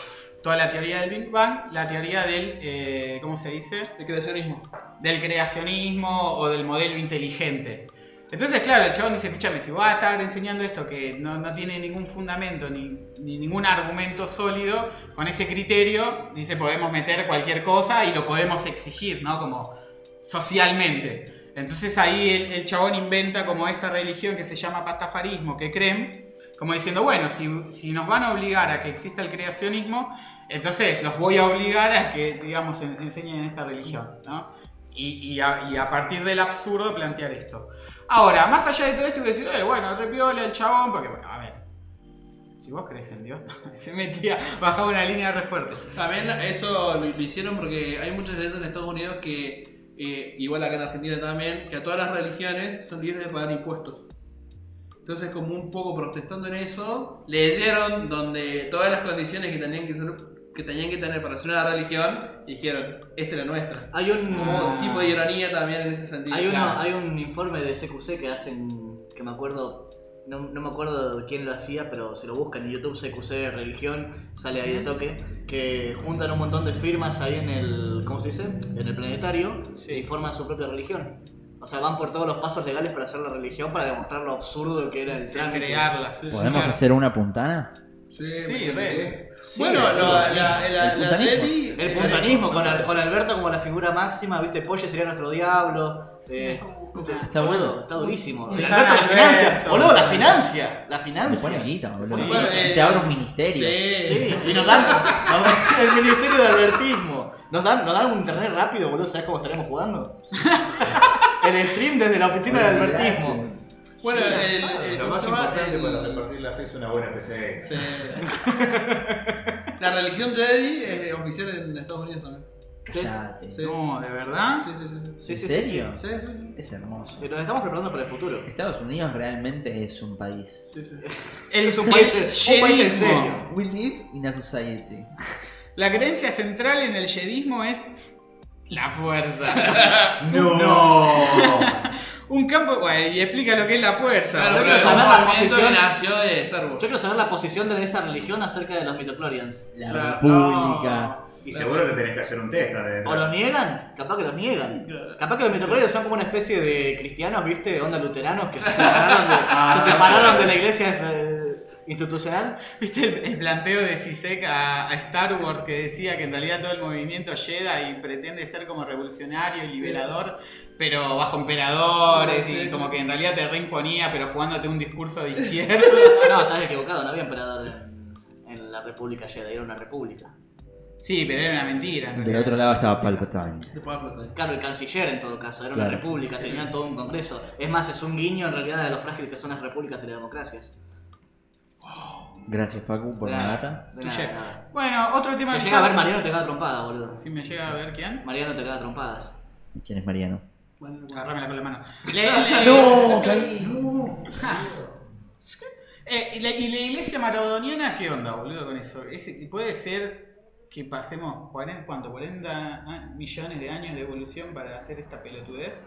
toda la teoría del Big Bang, la teoría del, eh, ¿cómo se dice? El creacionismo. Del creacionismo o del modelo inteligente. Entonces, claro, el chabón dice, escúchame, si vas a estar enseñando esto que no, no tiene ningún fundamento ni, ni ningún argumento sólido, con ese criterio, dice, podemos meter cualquier cosa y lo podemos exigir, ¿no? Como socialmente. Entonces ahí el, el chabón inventa como esta religión que se llama pastafarismo, que creen, como diciendo, bueno, si, si nos van a obligar a que exista el creacionismo, entonces los voy a obligar a que, digamos, en- enseñen esta religión, ¿no? Y, y a, y a partir del absurdo plantear esto. Ahora, más allá de todo esto, que decir, eh, bueno, repiola el chabón, porque, bueno, a ver, si vos crees en Dios, se metía, bajaba una línea re fuerte. También eso lo, hicieron porque hay muchas leyes en Estados Unidos que, eh, igual acá en Argentina también, que a todas las religiones son libres de pagar impuestos. Entonces, como un poco protestando en eso, leyeron donde todas las condiciones que tenían que, ser- que, tenían que tener para ser una religión, y dijeron, esta es la nuestra. Hay un, Como un tipo de ironía también en ese sentido. hay, uno- Claro. hay un informe de CQC que hacen, que me acuerdo, no, no me acuerdo quién lo hacía, pero si lo buscan en YouTube, CQC Religión, sale ahí de toque, que juntan un montón de firmas ahí en el, ¿cómo se dice? En el planetario Sí. y forman su propia religión. O sea, van por todos los pasos legales para hacer la religión, para demostrar lo absurdo que era el trámite. crearla. ¿Podemos hacer una puntana? Sí, Sí, re. Sí, bueno, la, la, El la, puntanismo. Jedi- El eh, puntanismo, con, Al- con Alberto como la figura máxima, viste, Polle sería nuestro diablo. eh, Está bueno. Está durísimo. San Alberto la financia, boludo, la financia. La Te financia. pone guita, boludo. Sí. Bueno, eh, Te abre un ministerio. Sí. Sí, y nos dan nos dan el ministerio de albertismo. Nos dan, nos dan un internet rápido, boludo, ¿sabes cómo estaremos jugando? El stream desde la oficina de albertismo. Bueno, el, el- Lo ¿cómo más se llama? importante El- para repartir la fe es una buena PC. Sí. La religión Jedi es oficial en Estados Unidos también. Cállate. Sí. No, ¿de verdad? Sí, sí, sí. Sí, ¿En sí, sí, serio? Sí, sí, sí. Es hermoso. sí. Nos estamos preparando para el futuro. Estados Unidos realmente es un país. sí, sí. El, Es un país, el un país en yedismo. serio. We live in a society. La creencia central en el yedismo es la fuerza. ¡No! Un campo, y explica lo que es la fuerza. Claro, Yo quiero saber la posición- nació de Star Yo Wars. quiero saber la posición de esa religión acerca de los mitoclorians. La Claro. república. Y seguro que tenés que hacer un test. ¿O lo niegan? Capaz que los niegan. Capaz que los mitoclorians son como una especie de cristianos, ¿viste? De onda luteranos que se separaron de, se separaron de la iglesia institucional. ¿Viste el, el planteo de Sisek a, a Star Wars que decía que en realidad todo el movimiento Jedi pretende ser como revolucionario y liberador, pero bajo emperadores Sí, y sí. como que en realidad te reimponía, pero jugándote un discurso de izquierda? No, estás equivocado, no había emperador en, en la República Jedi, era una república. Sí, pero era una mentira. en Del otro lado estaba Palpatine. Claro, el canciller en todo caso, era una Claro. república, tenían todo un congreso. Es más, es un guiño en realidad de lo frágil que son las repúblicas y las democracias. Gracias, Facu, por la data. Bueno, otro tema Te llega a ver Mariano te caga trompada, boludo. Si me llega a ver quién, Mariano te caga trompadas. ¿Quién es Mariano? agarrámela con la mano. Le- le- No, caí. Eh, ¿y, la, y la iglesia maradoniana qué onda, boludo, con eso? ¿Es- ¿Puede ser que pasemos 40, ¿cuánto? 40 ah, millones de años de evolución para hacer esta pelotudez?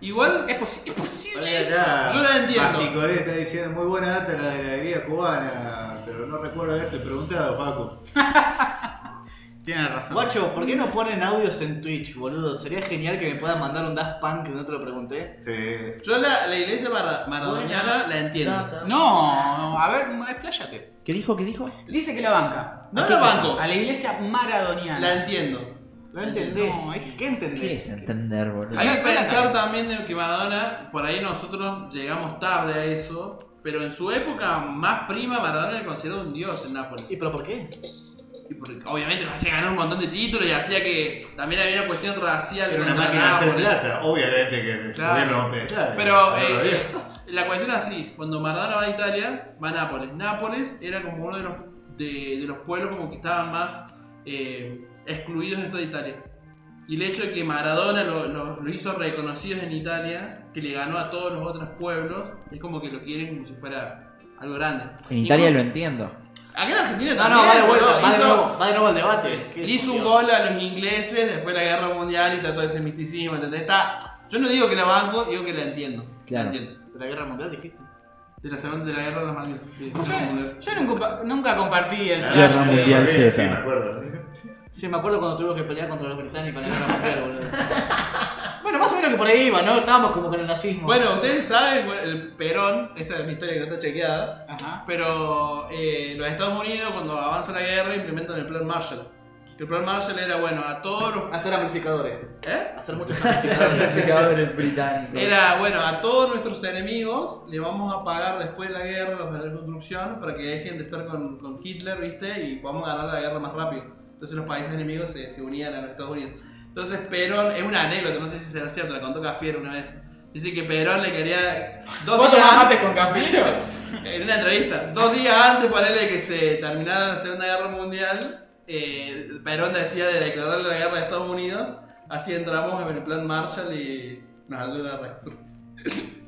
Igual, ¿Es, posi- es posible Oye, eso? Yo la entiendo. Masticoré está diciendo muy buena data la de la alegría cubana, pero no recuerdo haberte preguntado, Paco. Tienes razón. Guacho, ¿por qué no ponen audios en Twitch, boludo? Sería genial que me puedan mandar un Daft Punk que no te lo pregunté. Sí. Yo la, la iglesia maradoniana la entiendo. No, a ver, expláyate. ¿Qué dijo? ¿Qué dijo? Dice que la banca. No la banco, A la iglesia maradoniana. la entiendo. ¿No entendés? No, es- ¿Qué ¿Qué entendés? es entender, boludo? Hay que pensar también de que Maradona, por ahí nosotros llegamos tarde a eso, pero en su época más prima Maradona era considerado un dios en Nápoles. ¿Y pero por qué? Y porque obviamente nos hacía ganar un montón de títulos y hacía que también había una cuestión racial. Era una máquina de hacer plata. Obviamente que Claro. los pedestales. Pero eh, la cuestión es así, cuando Maradona va a Italia, va a Nápoles. Nápoles era como uno de los, de, de los pueblos como que estaban más eh, excluidos de Italia. Y el hecho de que Maradona lo, lo- lo hizo reconocidos en Italia, que le ganó a todos los otros pueblos, es como que lo quieren como si fuera algo grande. En Italia lo Incluso- entiendo. Acá en Argentina No, también. no, va de vuelta, va de hizo- nuevo, va de nuevo al debate. Sí, ¿Qué le hizo un gol a los ingleses después de la guerra mundial y todo ese misticismo, ¿entendés? Está, yo no digo que la banco, digo que la entiendo. Claro. La entiendo. ¿De la guerra mundial dijiste? De la segunda de la guerra de las Malvinas. Sí, Guerra Mundial. Yo nunca, nunca compartí el Ah, Guerra flash. de- Mundial Sí. Sí, me acuerdo. Sí. Me acuerdo cuando tuvimos que pelear contra los británicos en la guerra mundial, boludo. Bueno, más o menos que por ahí iba, ¿no? Estábamos como con el nazismo. Bueno, ustedes saben, bueno, el Perón, esta es mi historia que no está chequeada, Ajá. pero eh, los Estados Unidos cuando avanza la guerra implementan el plan Marshall. El plan Marshall era, bueno, a todos los... Hacer amplificadores. ¿Eh? Hacer muchos amplificadores. Amplificadores británicos. Era, bueno, a todos nuestros enemigos le vamos a pagar después de la guerra los de reconstrucción para que dejen de estar con, con Hitler, ¿viste? Y podamos ganar la guerra más rápido. Entonces los países enemigos se, se unían a los Estados Unidos. Entonces Perón, es una anécdota, no sé si será cierto, la contó Cafiero una vez. Dice que Perón le quería... Dos ¿Vos días antes- con Cafiero? en una entrevista, dos días antes para de que se terminara la Segunda Guerra Mundial, eh, Perón decía de declarar la guerra de Estados Unidos, así entramos en el plan Marshall y nos ayuda a reconstruir.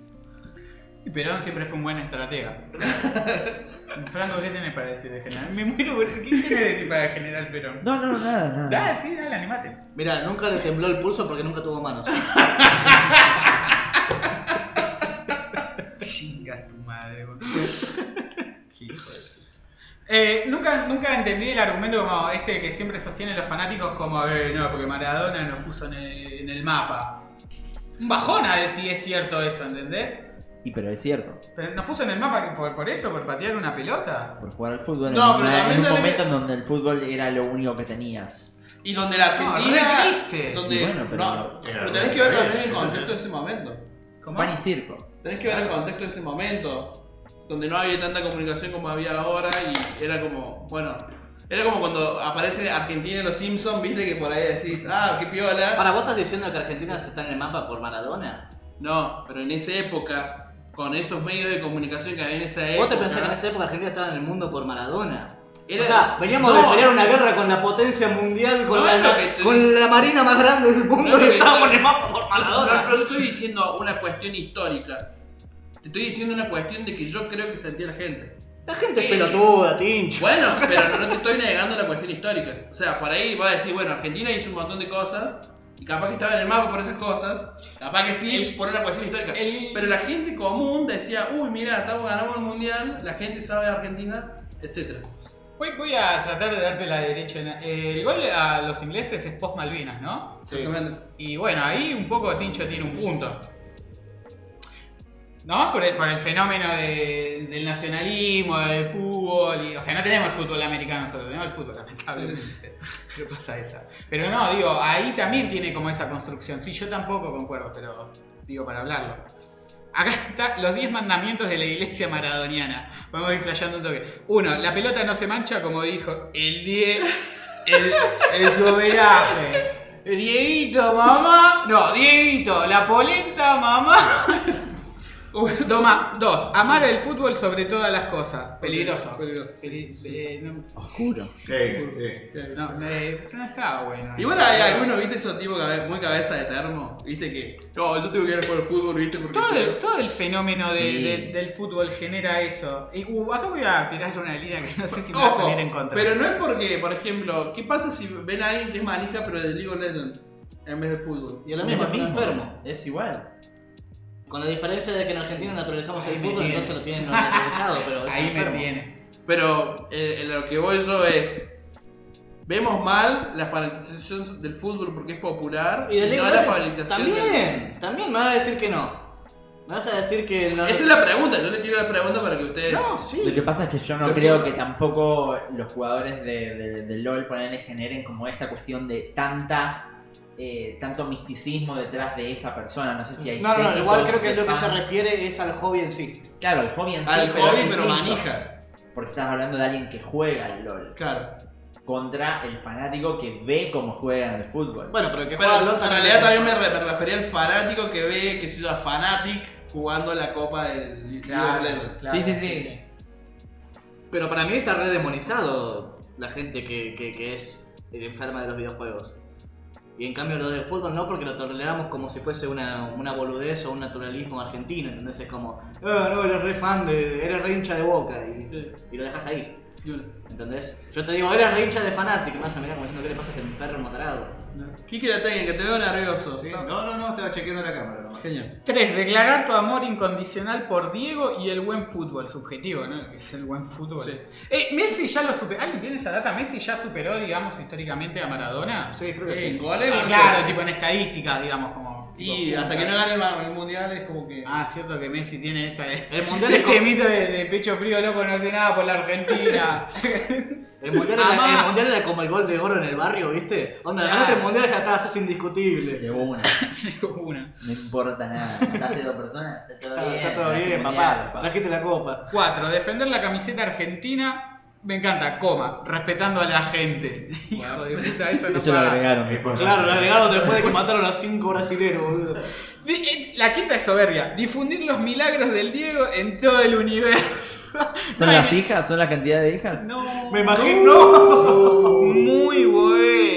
Y Perón siempre fue un buen estratega. Franco, ¿qué tenés para decir de general? Me muero, ¿qué tenés que decir para general Perón? No, no, nada, nada. Dale, sí, dale, animate. Mira, nunca le tembló el pulso porque nunca tuvo manos. Chinga tu madre, boludo. Qué hijo de puta. Eh, nunca, nunca entendí el argumento como este que siempre sostienen los fanáticos como, eh, no, porque Maradona nos puso en el, en el mapa. Un bajón a ver si es cierto eso, ¿entendés? Y pero es cierto. Pero nos puso en el mapa por, por eso, por patear una pelota. Por jugar al fútbol No, en, pero una- en también un momento en donde el fútbol era lo único que tenías. Y donde la No, Argentina... re triste. Donde, Y bueno, pero- no, pero tenés que ver también el concepto de ese momento. ¿Cómo? Pan y circo. Tenés que ver el contexto de ese momento, donde no había tanta comunicación como había ahora y era como, bueno, era como cuando aparece Argentina en los Simpsons, viste que por ahí decís, ah, qué piola. ¿Para vos estás diciendo que Argentina está en el mapa por Maradona? No, pero en esa época, con esos medios de comunicación que había en esa época. ¿Vos te pensás que en esa época Argentina estaba en el mundo por Maradona? era- o sea, veníamos No, de pelear una guerra con la potencia mundial, con, No la, te con marina más grande del mundo No y estábamos en mapa por No, Maradona. no te estoy diciendo una cuestión histórica. Te estoy diciendo una cuestión de que yo creo que sentía la gente. La gente es pelotuda, tincho. Bueno, pero no, no te estoy negando la cuestión histórica. O sea, por ahí vas a decir, bueno, Argentina hizo un montón de cosas y capaz que estaba en el mapa por esas cosas, capaz que sí por una cuestión histórica. Pero la gente común decía, uy, mira, estamos ganamos el mundial, la gente sabe de Argentina, etc. Voy, voy a tratar de darte la derecha. eh, el gol a los ingleses es post Malvinas, ¿no? Exactamente. Y bueno, ahí un poco Tincho tiene un punto. ¿No? Por el, por el fenómeno de- del nacionalismo, del fútbol. y- o sea, no tenemos el fútbol americano nosotros, tenemos el fútbol, lamentablemente. Pero pasa esa. Pero no, digo, ahí también tiene como esa construcción. Sí, yo tampoco concuerdo, pero digo para hablarlo. Acá están los 10 mandamientos de la iglesia maradoniana. Vamos a ir flasheando un toque. Uno, la pelota no se mancha, como dijo el 10, el, el su homenaje. Dieguito, mamá. No, Dieguito, la polenta, mamá. Toma, dos, amar el fútbol sobre todas las cosas. Peligroso. Peligroso. Peli- eh, no. Sí, sí. no, no estaba bueno. Igual hay algunos, viste, esos tipos cabe- muy cabeza de termo, viste que, no, yo tengo que ir a jugar al fútbol, viste, porque... Todo el, todo el fenómeno de- Sí. de- del fútbol genera eso. Y, uh, acá voy a tirar una línea que no sé si me va a Ojo, salir en contra. pero no es porque, por ejemplo, ¿qué pasa si ven a alguien que es manija pero de League of Legends en vez de fútbol? Y a mismo, lo es un enfermo. Es igual. Con la diferencia de que en Argentina naturalizamos Ahí el me fútbol, tiene. entonces lo tienen naturalizado, pero es Ahí me enfermo. tiene. Pero eh, en lo que voy yo es, vemos mal la fanatización del fútbol porque es popular Y del no League la fanatización del- También, también me vas a decir que no. Me vas a decir que no. Esa es la pregunta, yo le tiro la pregunta para que ustedes... No, sí. Lo que pasa es que yo no creo que- que tampoco los jugadores de, de- de LOL ponele, generen como esta cuestión de tanta eh, tanto misticismo detrás de esa persona. No sé si hay. No, no, igual creo que lo que se refiere es al hobby en sí. Claro, el hobby en sí. al pero hobby, pero distinto, manija. Porque estás hablando de alguien que juega al LOL. Claro. Contra el fanático que ve cómo juegan el fútbol. Bueno, pero que Pero juega LOL en realidad también me, re- me refería al fanático que ve, que se llama Fanatic, jugando la copa del of Legends. Sí, sí, sí. Pero para mí está re demonizado la gente que, que, que es enferma de los videojuegos. Y en cambio lo del fútbol no, porque lo toleramos como si fuese una, una boludez o un naturalismo argentino, ¿entendés? Es como, ah, no, eres re fan, de, eres re hincha de boca y, y lo dejas ahí, ¿entendés? Yo te digo, eres re hincha de me vas a mirar como diciendo, ¿qué le pasa a este enfermo tarado? Kiki la técnica, te veo nervioso. Sí, No, no, no, estaba chequeando la cámara nomás. Genial. 3. Declarar tu amor incondicional por Diego y el buen fútbol. Subjetivo, ¿no? Es el buen fútbol. Sí. Eh, Messi ya lo superó. ¿Alguien tiene esa data? ¿Messi ya superó, digamos, históricamente a Maradona? Sí, creo que En sí. goles, Ah, porque- claro, tipo en estadísticas, digamos, como. Y tipo, hasta que no gane el, ma- el mundial es como que. Ah, cierto que Messi tiene esa. El mundial es ese como- mito de, de pecho frío loco, no hace nada por la Argentina. El mundial, era, el mundial era como el gol de oro en el barrio, ¿viste? Onda, Claro. ganaste el mundial ya estás, sos indiscutible. De una. Una. No importa nada. Mataste dos personas. Está todo Ah, bien. Está todo bien, papá. Trajiste la copa. 4. Defender la camiseta argentina. Me encanta, coma, respetando a la gente. Hijo de puta, eso no Eso lo pasa. agregaron. Es por- Claro, lo agregaron después de que mataron a cinco brasileños, boludo. Di- eh, La quinta es soberbia. Difundir los milagros del Diego en todo el universo. ¿Son No, las hijas? ¿Son la cantidad de hijas? No. Me imagino. Muy bueno.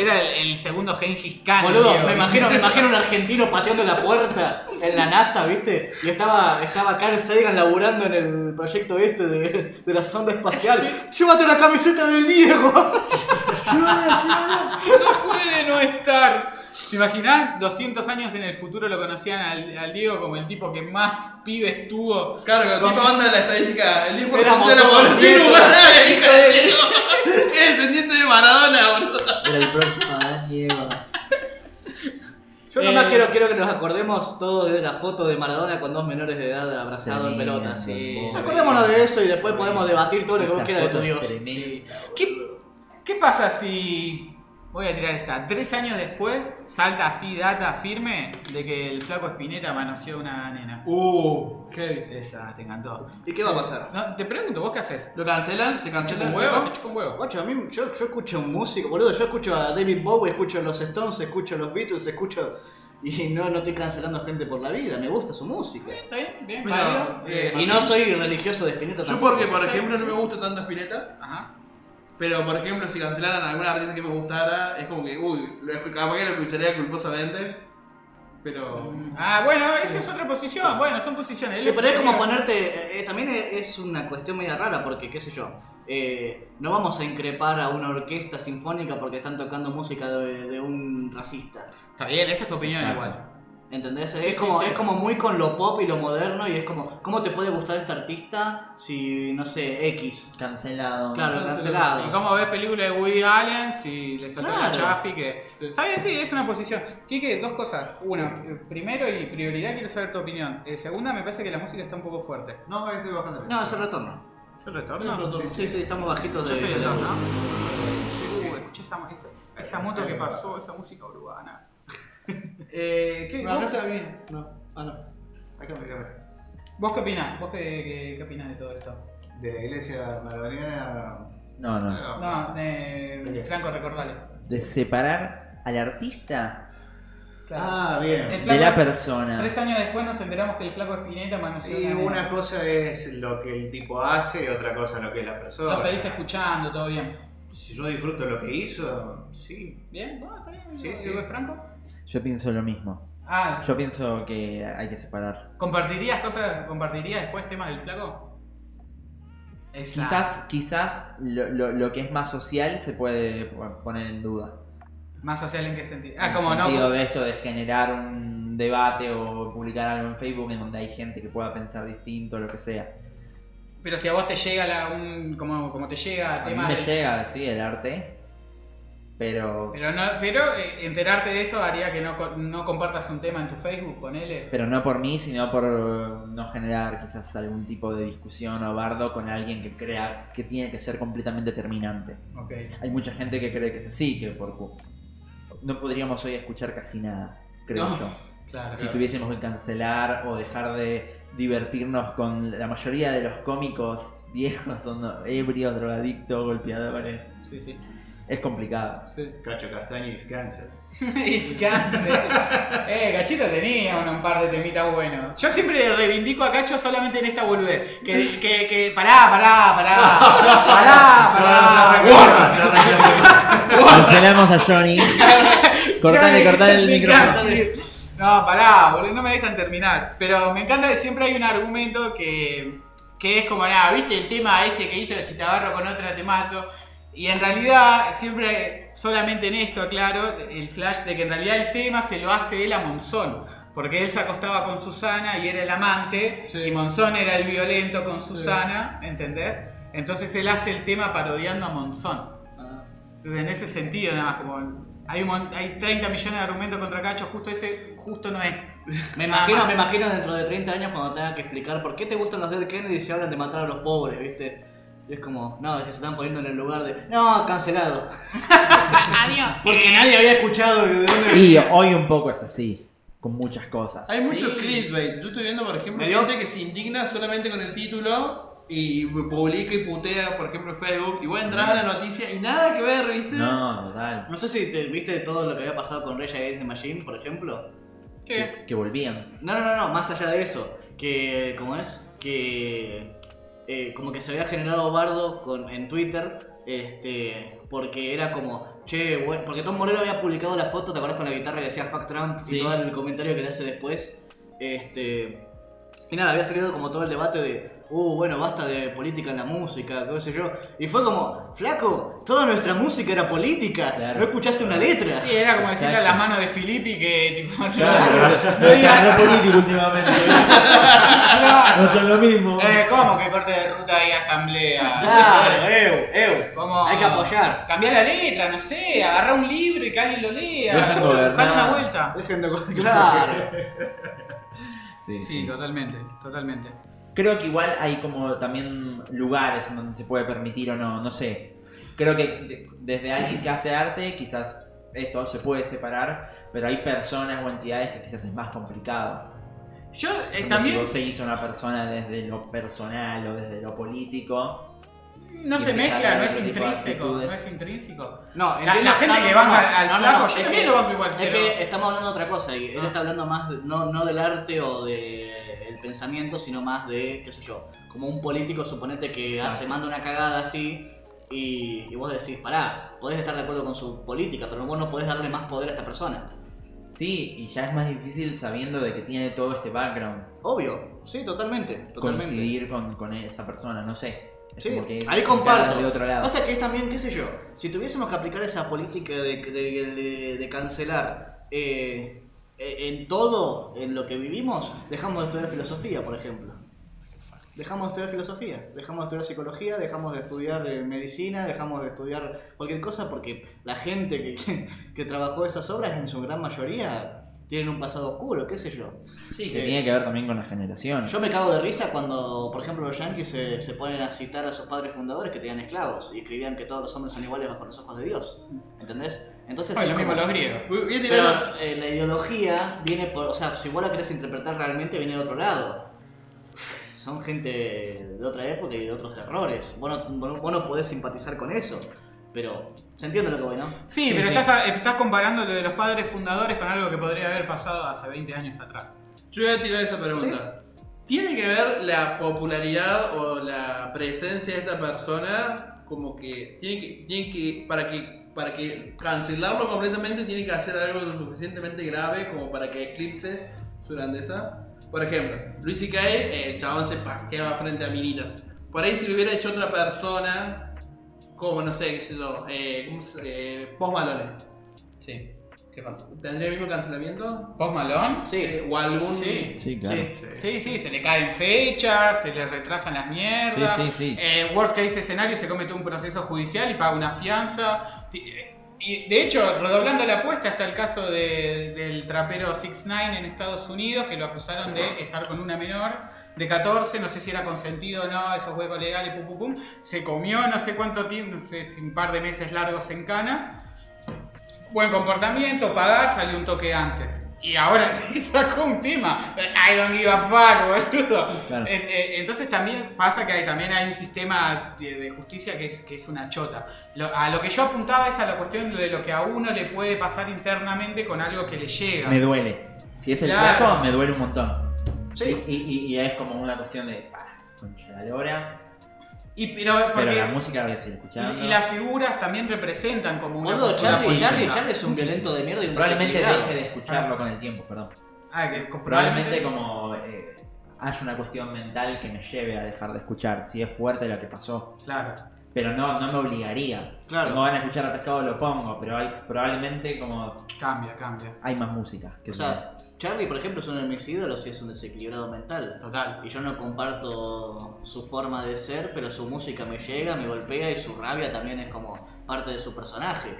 Era el, el segundo Gengis Khan. Boludo, me imagino, me imagino un argentino pateando la puerta en la NASA, ¿viste? Y estaba, estaba Carl Sagan laburando en el proyecto este de, de la sonda espacial. ¡Llévate la camiseta del Diego! No puede no estar. ¿Te imaginás? 200 años en el futuro lo conocían al, al Diego como el tipo que más pibes tuvo. Claro, el tipo anda en la estadística, el 10% Éramos de la población humana es hija de Diego. Es descendiente de Maradona, boludo. Era el próximo Adán Diego. Yo nomás Eh. quiero, quiero que nos acordemos todos de la foto de Maradona con dos menores de edad abrazados en pelotas. sí. Acordémonos de eso y después podemos debatir todo lo que vos quieras de tu Dios. tremenda. ¿Qué, qué pasa si. Voy a tirar esta. Tres años después salta así data firme de que el flaco Spinetta manoseó a una nena. Uh, qué Esa, te encantó. ¿Y qué va a pasar? No, te pregunto, ¿vos qué haces? ¿Lo cancelan? ¿Se ¿Te cancela un huevo? ¿Te chupa un huevo? Guacho, a mí, yo, yo escucho música, boludo, yo escucho a David Bowie, escucho a los Stones, escucho a los Beatles, escucho... Y no, no estoy cancelando gente por la vida, me gusta su música. ¿Está bien? Bien, válido. eh, Y no soy religioso de Spinetta Yo tampoco. porque, por ejemplo, no me gusta tanto Spinetta, Ajá. Pero por ejemplo, si cancelaran alguna artista que me gustara, es como que, uy, lo, capaz que lo escucharía culposamente, pero... Ah, bueno, esa es otra posición. Bueno, son posiciones. Pero es como ponerte. eh, eh, también es una cuestión media rara porque, qué sé yo. eh, no vamos a increpar a una orquesta sinfónica porque están tocando música de, de un racista. Está bien, esa es tu opinión igual. ¿Entendés? Sí, es, sí, como, sí. es como muy con lo pop y lo moderno y es como, ¿cómo te puede gustar este artista si, no sé, X? Cancelado. Claro, Cancelado, cancelado. Y como ves películas de Woody Allen, si le saltó la Claro. chafi, que... Sí. Está bien, sí, es una posición. Quique, dos cosas. Uno, eh, primero y prioridad quiero saber tu opinión. Eh, segunda, me parece que la música está un poco fuerte. No, ahí estoy bajando. No, es el retorno. ¿Es el retorno? El retorno. Sí, sí, estamos bajitos Yo de. soy el de- dos, ¿no? Uh, escuché esa, esa, esa moto que pasó, esa música urbana. Eh, ¿qué, No, no vos, está bien. No, ah, no. Acá me acá. vos qué opinás? ¿Vos qué, qué, qué opinás de todo esto? De la iglesia maradoniana. No, no. No, eh, Franco, recordale. De separar al artista Ah, El bien. de la persona. Tres años después nos enteramos que el flaco Espineta manoseó Sí, una nena. una cosa es lo que el tipo hace y otra cosa lo que es la persona. Lo seguís escuchando, todo bien. Si yo disfruto lo que hizo, sí. ¿Bien? No, está bien. Sí, ¿Y sí. vos, Franco? Yo pienso lo mismo. Ah, Yo pienso que hay que separar. ¿compartirías cosas, compartirías después temas del flaco? Esa- Quizás, quizás lo, lo- lo que es más social se puede poner en duda. ¿Más social en qué sentido? En Ah, el como no. sentido de esto de generar un debate o publicar algo en Facebook en donde hay gente que pueda pensar distinto, lo que sea. Pero si a vos te llega la, un, como, como te llega A mí temas me llega, sí, el arte. Pero, Pero, no, pero eh, enterarte de eso haría que no, no compartas un tema en tu Facebook, ponele. pero no por mí, sino por eh, no generar quizás algún tipo de discusión o bardo con alguien que crea que tiene que ser completamente terminante. Ok. Hay mucha gente que cree que es así, que por cu- no podríamos hoy escuchar casi nada, creo No. yo. Claro. Si tuviésemos que cancelar o dejar de divertirnos con la mayoría de los cómicos viejos, son ebrios, drogadictos, golpeadores. Sí, sí. Es complicado. Cacho Castaño is cancer. It's cancer. eh, Cachito tenía un, un par de temitas buenos. Yo siempre reivindico a Cacho solamente en esta boludez. Que, que, que, pará, pará, pará. Pará, pará. Cancelamos a Johnny. Cortale, cortale el micrófono. No, pará, boludo, no me dejan terminar. Pero me encanta que siempre hay un argumento que, que es como, nada, ¿viste el tema ese que hizo si te agarro con otra te mato? Y en realidad, siempre, solamente en esto, claro, el flash de que en realidad el tema se lo hace él a Monzón. Porque él se acostaba con Susana y era el amante, Sí. y Monzón era el violento con Susana, ¿entendés? Entonces él hace el tema parodiando a Monzón. Entonces, en ese sentido, nada más, como hay, un hay 30 millones de argumentos contra Cacho, justo ese, justo no es. Me imagino, me imagino dentro de 30 años cuando tengan que explicar por qué te gustan los Dead Kennedy si hablan de matar a los pobres, ¿viste? Y es como, no, es que se están poniendo en el lugar de. No, cancelado. Adiós. Porque nadie había escuchado de dónde Y venía. hoy un poco es así, con muchas cosas. Hay mucho clickbait. Yo estoy viendo, por ejemplo, ¿Me dio? gente que se indigna solamente con el título y publica y putea, por ejemplo, en Facebook. Y vos entras a la noticia y nada que ver, ¿viste? No, total. No sé si te viste todo lo que había pasado con Rage Against the Machine, por ejemplo. ¿Qué? Que, que volvían. No, no, no, no, más allá de eso. Que, ¿cómo es? Que. Eh, como que se había generado bardo con, en Twitter. Este. Porque era como. Che, bueno. Porque Tom Morello había publicado la foto, ¿te acuerdas con la guitarra que decía Fuck Trump? Sí. Y todo el comentario que le hace después. Este. Y nada, había salido como todo el debate de. Uh, bueno, basta de política en la música, qué sé yo. Y fue como, flaco, toda nuestra música era política. Claro. No escuchaste una letra. Sí, era como decirle a Exacto. las manos de Filippi que tipo. no está no político últimamente. no, No son lo mismo. eh, ¿Cómo que corte de ruta y asamblea? Claro, eu, eu. ¿Cómo? Hay que apoyar. Cambiar la letra, no sé, agarrar un libro y que alguien lo lea. Dejen gobernar. una vuelta. Dejen de. Claro. Sí, Sí, totalmente, totalmente. Creo que igual hay como también lugares en donde se puede permitir o no, no sé. Creo que de- desde alguien que hace arte quizás esto se puede separar, pero hay personas o entidades que quizás es más complicado. Yo eh, también. Si vos seguís a una persona desde lo personal o desde lo político, No se mezcla, no es de intrínseco. No es intrínseco. No, La, gente no, que banca no, al no, no, flaco, no, yo también que- lo banco igual. Es pero- que estamos hablando de otra cosa y él Ah. está hablando más, de- no, no del arte o del pensamiento, sino más de, qué sé yo, como un político, suponete que Exacto. hace, manda una cagada así y, y vos decís, pará, podés estar de acuerdo con su política, pero vos no podés darle más poder a esta persona. sí, y ya es más difícil sabiendo de que tiene todo este background, Obvio, sí, totalmente, totalmente. coincidir con, con esa persona, no sé. Sí, ahí comparto. de otro lado. Pasa que es también, qué sé yo, si tuviésemos que aplicar esa política de, de- de- de cancelar eh, eh, en todo, en lo que vivimos, dejamos de estudiar filosofía, por ejemplo. Dejamos de estudiar filosofía, dejamos de estudiar psicología, dejamos de estudiar eh, medicina, dejamos de estudiar cualquier cosa porque la gente que, que, trabajó esas obras en su gran mayoría tienen un pasado oscuro, qué sé yo. Sí, que Eh, tiene que ver también con las generaciones. Yo me cago de risa cuando, por ejemplo, los yankees se, se ponen a citar a sus padres fundadores que tenían esclavos y escribían que todos los hombres son iguales bajo los ojos de Dios. ¿Entendés? Entonces, Bueno, es lo mismo como- los griegos. Pero eh, la ideología viene por. O sea, si vos la querés interpretar realmente, viene de otro lado. Son gente de otra época y de otros errores. Vos no, vos no- podés simpatizar con eso. Pero, ¿se entiende lo que voy, no? Sí, Sí, pero sí. Estás, estás comparando lo de los padres fundadores con algo que podría haber pasado hace 20 años atrás. Yo voy a tirar esta pregunta. ¿Tiene que ver la popularidad o la presencia de esta persona como que tiene que, tiene que para que para que cancelarlo completamente tiene que hacer algo lo suficientemente grave como para que eclipse su grandeza? Por ejemplo, Luis C.K., eh, el chabón se paqueaba frente a minitas. Por ahí si lo hubiera hecho otra persona, como no sé, qué sé yo, eh, ¿cómo se- eh, Post Malone, Sí. ¿Qué pasó? ¿tendría el mismo cancelamiento? ¿Post Malone? Sí. Eh, ¿O algún...? Sí. Sí, claro. Sí. Sí, sí, se le caen fechas, se le retrasan las mierdas. Sí, sí, sí. Eh, worst case escenario, se comete un proceso judicial y paga una fianza. De hecho, redoblando la apuesta, está el caso de- del trapero 6 9 en Estados Unidos, que lo acusaron de estar con una menor de 14, no sé si era consentido o no, esos juegos legales, pum, pum, pum. Se comió no sé cuánto tiempo, no sé un par de meses largos en cana. Buen comportamiento, pagar, salió un toque antes. Y ahora sacó un tema. I don't give a fuck, boludo. Claro. Eh, Entonces también pasa que hay, también hay un sistema de, justicia que es, que es una chota. Lo- a lo que yo apuntaba es a la cuestión de lo que a uno le puede pasar internamente con algo que le llega. Me duele. Si es el Claro. flaco, me duele un montón. Sí. Y, y- y es como una cuestión de. "Pa, concha de la lora. Y, pero, Pero porque- la música la voy a seguir escuchando. y, y las figuras también representan como una Boludo, Charlie. Charlie, Charlie es un violento de mierda y un Probablemente deje de escucharlo con el tiempo, perdón. Ah, que Probablemente como eh, haya una cuestión mental que me lleve a dejar de escuchar. Si es fuerte lo que pasó. Claro. Pero no, no me obligaría. Claro. Tengo ganas de escuchar a pescado, lo pongo. Pero hay probablemente como. Cambia, cambia. Hay más música. Que O sea, Charlie, por ejemplo, es uno de mis ídolos y es un desequilibrado mental. Total. Y yo no comparto su forma de ser, pero su música me llega, me golpea y su rabia también es como parte de su personaje.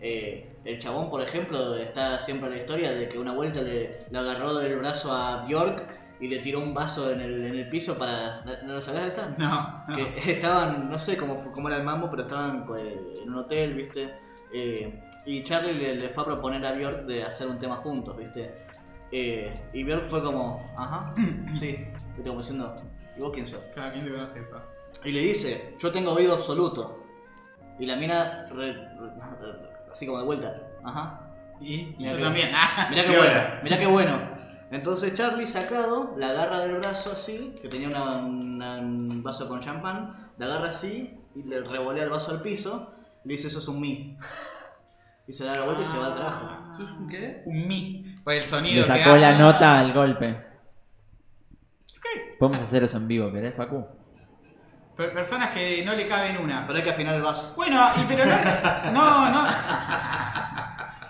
Eh, el chabón, por ejemplo, está siempre en la historia de que una vuelta le, le agarró del brazo a Bjork y le tiró un vaso en el, en el piso para... ¿No ¿no lo sabés de esa? No, no. que estaban, no sé cómo, cómo era el mambo, pero estaban pues, en un hotel, ¿viste? Eh, y Charlie le, le fue a proponer a Björk de hacer un tema juntos, ¿viste? Eh, y Björk fue como, ajá, sí, ¿viste? Como diciendo, ¿y vos quién sos? Cada quien que no sepa. Y le dice, yo tengo oído absoluto. Y la mina, re- re- así como de vuelta, ajá. Y Mirá yo que- también. Ah, Mirá qué Qué bueno, buena. mirá qué bueno. Entonces Charlie sacado, la agarra del brazo así, que tenía una- una- un vaso con champán, la agarra así y le revolea el vaso al piso, y le dice eso es un mi. Y se da la vuelta y se va al trabajo. ¿Eso es un qué? un mi. Pues el Le sonido que sacó hace. la nota al golpe. Podemos hacer eso en vivo, ¿querés, Facu? Per- Personas que no le caben una. Pero hay que afinar el vaso. Bueno, y pero no, no, no.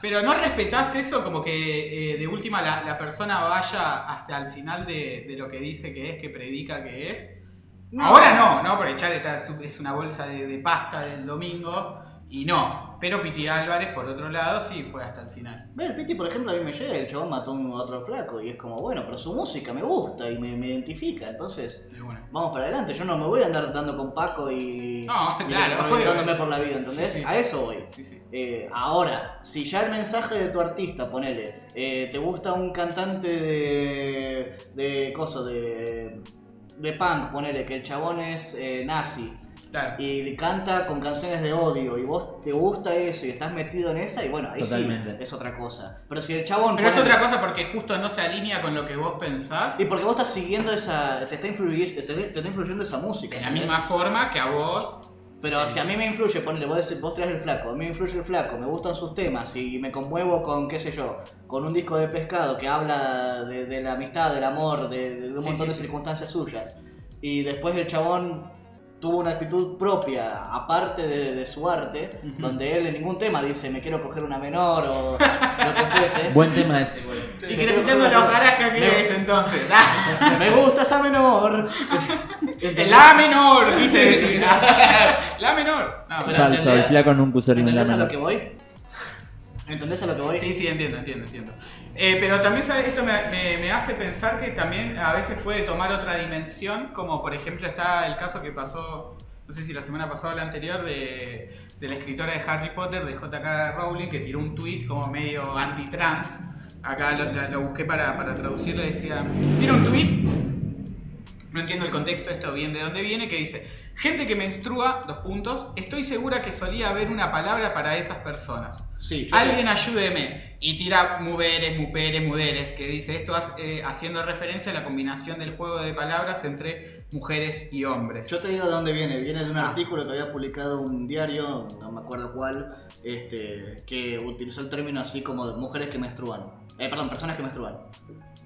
Pero no respetás eso como que eh, de última la, la persona vaya hasta el final de, de lo que dice que es, que predica que es. Ahora no, no, porque Char está- es una bolsa de, de pasta del domingo y no. Pero Piti Álvarez, por otro lado, sí fue hasta el final. Ve, el Piti, por ejemplo, a mí me llega, el chabón mató a otro flaco y es como, bueno, pero su música me gusta y me, me identifica, entonces bueno. vamos para adelante. Yo no me voy a andar dando con Paco y, No, y claro, obvio. por la vida, ¿entendés? Sí, sí. A eso voy. Sí. Eh, ahora, si ya el mensaje de tu artista, ponele, eh, te gusta un cantante de. de. coso, de. de punk, ponele, que el chabón es eh, nazi Claro. y canta con canciones de odio y vos te gusta eso y estás metido en esa, y bueno, ahí Totalmente. sí es otra cosa. Pero si el chabón. Pero es otra cosa porque justo no se alinea con lo que vos pensás. Y porque vos estás siguiendo esa. te está influyendo, te, te está influyendo esa música. De la ¿entendés? misma forma que a vos. Pero si a mí me influye, ponele, vos, decís, vos traes el flaco, a mí me influye el flaco, me gustan sus temas y me conmuevo con, qué sé yo, con un disco de pescado que habla de, de la amistad, del amor, de, de un Sí, montón sí, de sí. circunstancias suyas. Y después el chabón tuvo una actitud propia, aparte de, de su arte, donde él en ningún tema dice me quiero coger una menor o lo que fuese. Buen tema ese, güey. Y criticando la hojarasca que Me- es entonces. Me gusta esa menor. El La menor, quise decir. La menor. No, Pero Falso, el ¿entendés? flaco nunca usó ningún ¿Entendés a lo menor. que voy? ¿Entendés a lo que voy? Sí, sí, entiendo, entiendo, entiendo. Eh, pero también ¿sabes? esto me, me- me hace pensar que también a veces puede tomar otra dimensión, como por ejemplo está el caso que pasó, no sé si la semana pasada o la anterior, de, de la escritora de Harry Potter, de J.K. Rowling, que tiró un tweet como medio anti-trans. Acá lo, lo- lo busqué para, para traducirlo, decía, tira un tweet no entiendo el contexto esto bien de dónde viene, que dice, gente que menstrua, dos puntos, estoy segura que solía haber una palabra para esas personas. Sí, Alguien ayúdeme. Y tira mujeres, mujeres, mujeres, que dice esto eh, haciendo referencia a la combinación del juego de palabras entre mujeres y hombres. Yo te digo de dónde viene. Viene de un Ah. artículo que había publicado un diario, no me acuerdo cuál, este, que utilizó el término así como de mujeres que menstruan. Eh, perdón, personas que menstruan.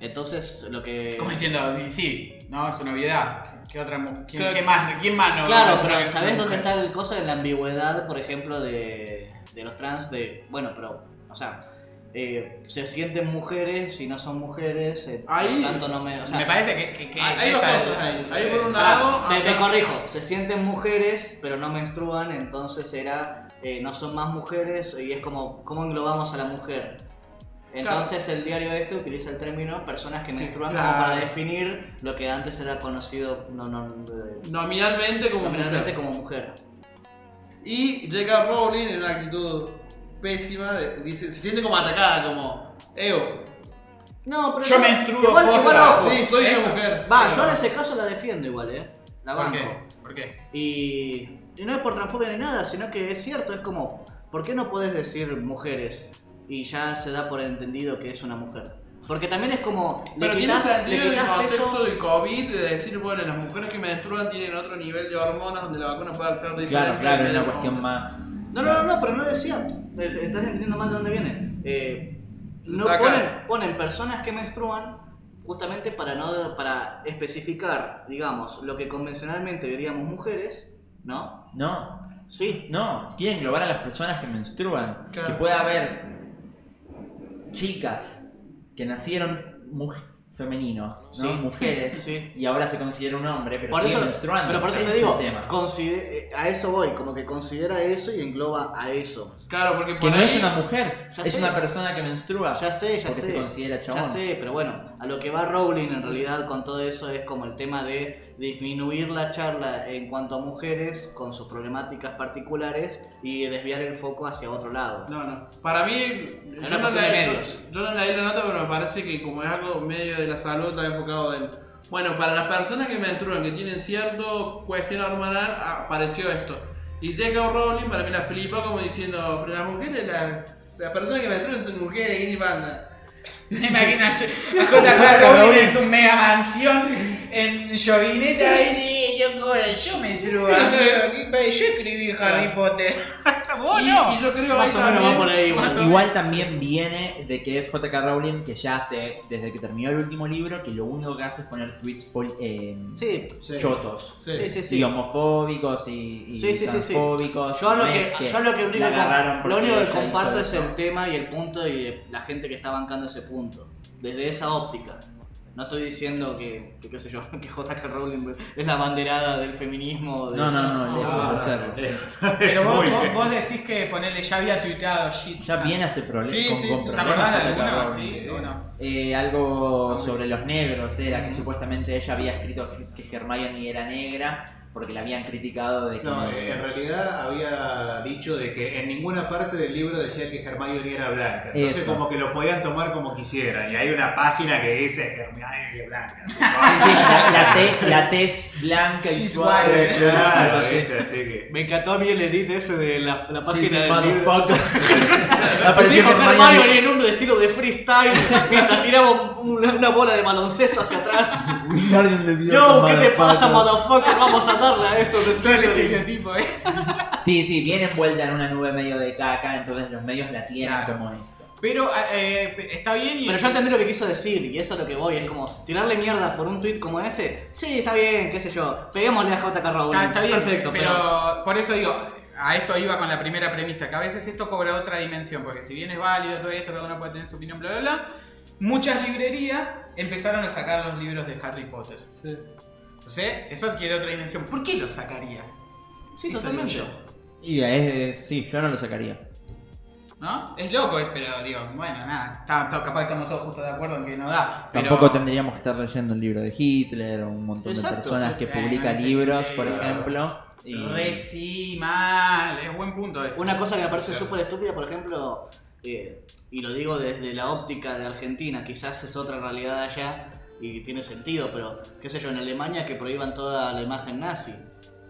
Entonces, lo que... Como diciendo, sí, no, es una obviedad. ¿Qué otra ¿Quién, Claro. qué más? ¿Quién más no? Claro, pero ¿sabés dónde está el cosa de la ambigüedad, por ejemplo, de, de los trans? De, bueno, pero, o sea, eh, se sienten mujeres y no son mujeres, eh, por Ahí- tanto no me... O sea, Me parece que, que, que Hay- hay dos esa- cosas ahí. Ahí por un lado. me, me corrijo, se sienten mujeres pero no menstruan, entonces era eh, no son más mujeres y es como, ¿cómo englobamos a la mujer? Entonces el diario este utiliza el término personas que menstruan como para definir lo que antes era conocido no, no, eh, Nominalmente como nominalmente mujer. como mujer. Y J.K. Rowling en una actitud pésima, de- dice, se siente como atacada, como, Ew, No, pero Yo menstruo igual, posta. igual, ojo. sí, soy eso. una mujer. Va, yo en ese caso la defiendo igual, eh. La ¿Por banco. qué? ¿Por qué? Y, y no es por transfobia ni nada, sino que es cierto, es como, ¿por qué no podés decir mujeres y ya se da por entendido que es una mujer? Porque también es como, le Pero tiene quitas, le sentido en el contexto peso. del COVID de decir, bueno, las mujeres que menstruan tienen otro nivel de hormonas donde la vacuna puede actuar diferente. Claro, claro, es una cuestión más. No, no, no, no, pero no decía, estás entendiendo mal de dónde viene. Eh, no ponen personas que menstruan justamente para no para especificar, digamos, lo que convencionalmente diríamos mujeres, ¿no? No, Sí, no, quieren englobar a las personas que menstruan. Claro. Que pueda haber chicas que nacieron femeninos, ¿no? Sí. mujeres, Sí. y ahora se considera un hombre, pero por sigue eso, menstruando. pero por eso te digo, eh, a eso voy, como que considera eso y engloba a eso. Claro, porque Que por no es una mujer, Ya es sé. una persona que menstrua. Ya sé, ya sé. se considera chabón. Ya sé, pero bueno, a lo que va Rowling en realidad con todo eso es como el tema de disminuir la charla en cuanto a mujeres con sus problemáticas particulares y desviar el foco hacia otro lado. No, no. Para mí, yo una no, medios. yo, yo no leí la nota, pero me parece que como es algo medio de la salud, está enfocado en... Bueno, para las personas que menstruan, que tienen cierto cuestión hormonal, apareció esto. Y J.K. Rowling para mí la flipó como diciendo, pero las mujeres, las, las personas que menstruan son mujeres, ¿qué ni pasa? Me J.K. Rowling en su mega mansión en Jovineta y yo, yo me amigo, yo escribí Harry Potter. Vos y, no. y yo creo Más o menos va por ahí, más Igual también viene de que es J.K. Rowling que ya hace, desde que terminó el último libro, que lo único que hace es poner tweets poli- eh, Sí, Sí. chotos. Sí. sí, sí, sí. Y homofóbicos y, y Sí, sí, sí, sí. transfóbicos. Yo lo que, es yo lo que único, lo único que comparto es el tema y el punto y la gente que está bancando ese punto. Desde esa óptica. No estoy diciendo que, que qué sé yo, que J.K. Rowling es la banderada del feminismo. de- No, no, no, lejos Ah, de serlo. eh, Pero vos, vos, vos decís que ponerle ya había tuiteado shit. Ya viene ese problema. Sí, con, sí, con sí. ¿Te problemas acordás de alguna? Rowling. Sí, ¿o no? Eh, algo sobre los negros era que supuestamente ella había escrito que, que Hermione era negra porque la habían criticado de que No, en realidad había dicho de que en ninguna parte del libro decía que Hermione era blanca. Entonces Eso. como que lo podían tomar como quisieran. Y hay una página que dice Hermione es blanca. Sí, la, la, te- la tez blanca y She's suave. white. Claro, ¿viste? así que... Me encantó a mí el edit ese de la, la Sí, página sí, del libro. Apareció Dijo Hermione. En un estilo de freestyle mientras tiraba un- una bola de baloncesto hacia atrás. Yo, ¿qué te pasa, motherfucker? motherfucker? Vamos a a eso Todo el estereotipo, eh. Sí, sí, viene envuelta en una nube medio de caca, entonces los medios la tienen Claro. como esto. Pero eh, está bien y. Pero yo entendí lo que quiso decir y eso es lo que voy. Es como tirarle mierda por un tweet como ese. Sí, está bien, qué sé yo. Peguémosle a J.K. Rowling. Está, está bien, Perfecto, pero, por eso digo, a esto iba con la primera premisa, que a veces esto cobra otra dimensión, porque si bien es válido todo esto, cada uno puede tener su opinión, bla, bla, bla, muchas librerías empezaron a sacar los libros de Harry Potter. Sí. Entonces, eso adquiere otra dimensión. ¿Por qué los sacarías? Sí, Eso totalmente. digo Y es, sí, yo no lo sacaría. ¿No? Es loco, es, pero digo, bueno, nada, está- está- capaz que estamos todos justo de acuerdo en que no da. Pero... Tampoco tendríamos que estar leyendo el libro de Hitler o un montón Exacto, de personas sí. que Bueno, publican ese- libros, por claro. ejemplo. Y... Re sí, mal, es buen punto ese. Una cosa que me parece Claro. súper estúpida, por ejemplo, eh, y lo digo desde la óptica de Argentina, quizás es otra realidad allá y tiene sentido, pero qué sé yo, en Alemania que prohíban toda la imagen nazi.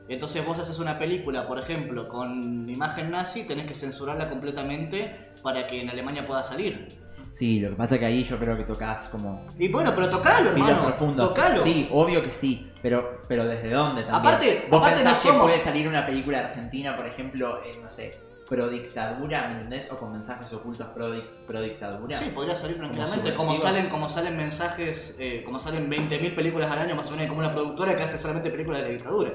Entonces vos haces una película, por ejemplo, con imagen nazi, tenés que censurarla completamente para que en Alemania pueda salir. Sí, lo que pasa es que ahí yo creo que tocas como Y bueno, pero tocalo, hermano. profundos. Tocalo. Sí, obvio que sí, pero, pero ¿desde dónde también? Aparte- ¿Vos aparte pensás no que somos- puede salir una película argentina, por ejemplo, eh, no sé, pro dictadura, ¿me entendés? O con mensajes ocultos pro, pro dictadura. Sí, podría salir tranquilamente. Como, salen, como salen mensajes, eh, como salen 20.000 películas al año, más o menos como una productora que hace solamente películas de la dictadura.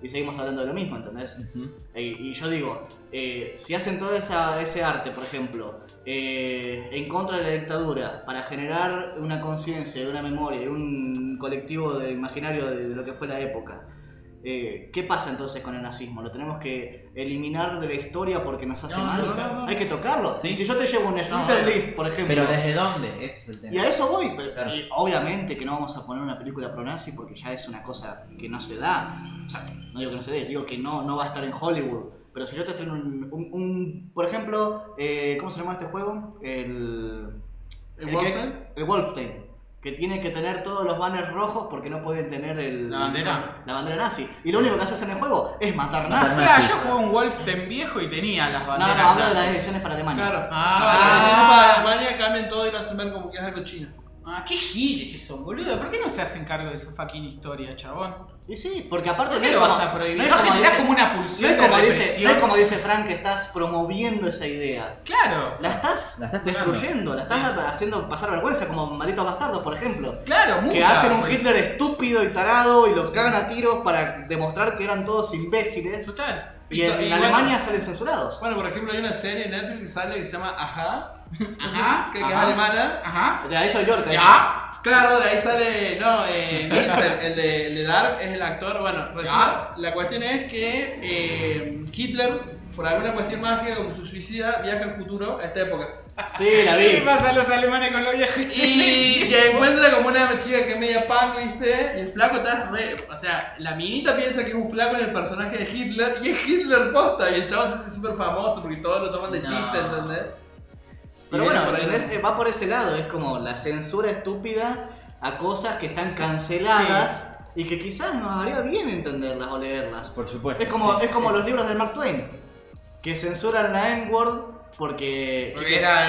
Y seguimos hablando de lo mismo, ¿entendés? Ujú. Eh, y yo digo, eh, si hacen todo esa, ese arte, por ejemplo, eh, en contra de la dictadura, para generar una conciencia, una memoria, un colectivo de imaginario de, de lo que fue la época, eh, ¿qué pasa entonces con el nazismo? ¿Lo tenemos que eliminar de la historia porque nos hace No, mal? no, no, no. Hay que tocarlo. Sí. Y si yo te llevo un no. List, por ejemplo, Pero ¿desde dónde? Ese es el tema. y a eso voy, pero Claro. y obviamente que no vamos a poner una película pro nazi porque ya es una cosa que no se da. O sea, no digo que no se dé, digo que no, no va a estar en Hollywood. Pero si yo te estreno un, un- un- por ejemplo, eh, ¿cómo se llama este juego? El... ¿El Wolfenstein? el Wolfenstein. Que tiene que tener todos los banners rojos porque no pueden tener el, La bandera. la bandera nazi. Y lo único que haces en el juego es matar nazis. Yo jugué un Wolfenstein viejo y tenía las No, banderas no, hablo de las ediciones para Alemania. Claro. Ah. no, ediciones para Alemania cambian todo y lo hacen ver como que es algo chino. Ah, qué giles que son, boludo. ¿Por qué no se hacen cargo de su fucking historia, chabón? Y sí, porque aparte ¿Por no qué es lo como- vas a prohibir? no es ¿No como dice- como una No pulsión es, de como dice, no represión? es como dice Frank que estás promoviendo esa idea. Claro, La estás, La estás tocando. destruyendo, la estás haciendo pasar vergüenza, como malditos bastardos, por ejemplo. claro, muta. Que hacen un Hitler estúpido y tarado y los cagan a tiros para demostrar que eran todos imbéciles. Total. Y en, Y en bueno- Alemania salen censurados. Bueno, por ejemplo, hay una serie en Netflix que sale que se llama Ajá, Ajá, que, que es ajá. alemana. Ajá. De ahí soy York. ahí Ya. Claro, de ahí sale, no, eh, el de, el de Dark, es el actor. Bueno, resulta- la cuestión es que eh, Hitler, por alguna cuestión mágica, como su suicida, viaja al futuro a esta época. sí. Sí, la ¿Qué vi. pasa a los alemanes con los viajes? Y, y encuentra como una chica que es media punk, ¿viste? Y el flaco está re. O sea, la minita piensa que es un flaco en el personaje de Hitler y es Hitler posta. Y el chavo se hace súper famoso porque todos lo toman de No. chiste, ¿entendés? Pero bueno. Eh, va por ese lado, es como la censura estúpida a cosas que están canceladas y que quizás nos haría bien entenderlas o leerlas. Por supuesto. Es como, sí, es como sí. los libros de Mark Twain, que censuran la N-word porque... Porque era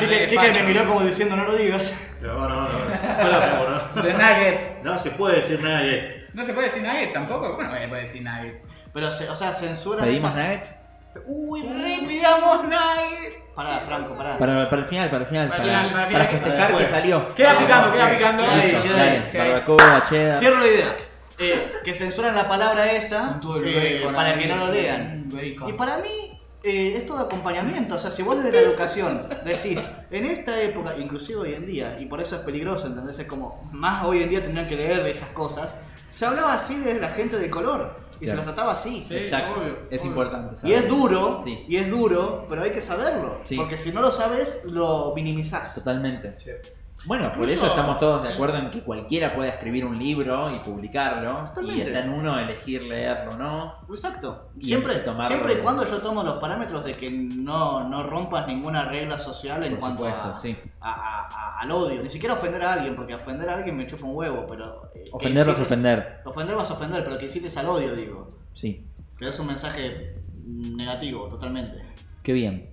me miró como diciendo no lo digas. No, no, no. no. The Nugget. No se puede decir que. No se puede decir Nugget tampoco. Bueno, no se puede decir Nugget. Pero, se- o sea, censuran ¿Pedimos esas... nuggets? Uy, re pidamos Nugget. Pará, Franco, pará. Para, para el final, para el final. Para Para, el final, para el para final. festejar que salió. Queda picando, queda picando. Listo. queda ahí. Dale, queda barbacoa, cheddar. Cierro la idea. Eh, que censuran la palabra esa eh, para que no lo lean. Y para mí eh, es todo acompañamiento. O sea, si vos desde la educación decís, en esta época, inclusive hoy en día, y por eso es peligroso, ¿entendés? Es como, más hoy en día tendrían que leer esas cosas. Se hablaba así de la gente de color y se los trataba así. Sí, Exacto. obvio, es obvio. importante. Y es duro, Sí. y es duro, pero hay que saberlo. Sí. Porque si no lo sabes, lo minimizás. Totalmente. Bueno, por eso estamos todos de acuerdo en que cualquiera pueda escribir un libro y publicarlo. Y está en uno elegir leerlo no. Exacto. Y Siempre, tomarlo siempre y cuando yo tomo los parámetros de que no, no rompas ninguna regla social en Por cuanto supuesto, a, sí. a- a- a- al odio. Ni siquiera ofender a alguien, porque ofender a alguien me chupa un huevo, pero... eh, Ofenderlo es incites- ofender. Ofender vas a ofender, pero que incites al odio, digo. Sí. Que es un mensaje negativo, totalmente. Qué bien.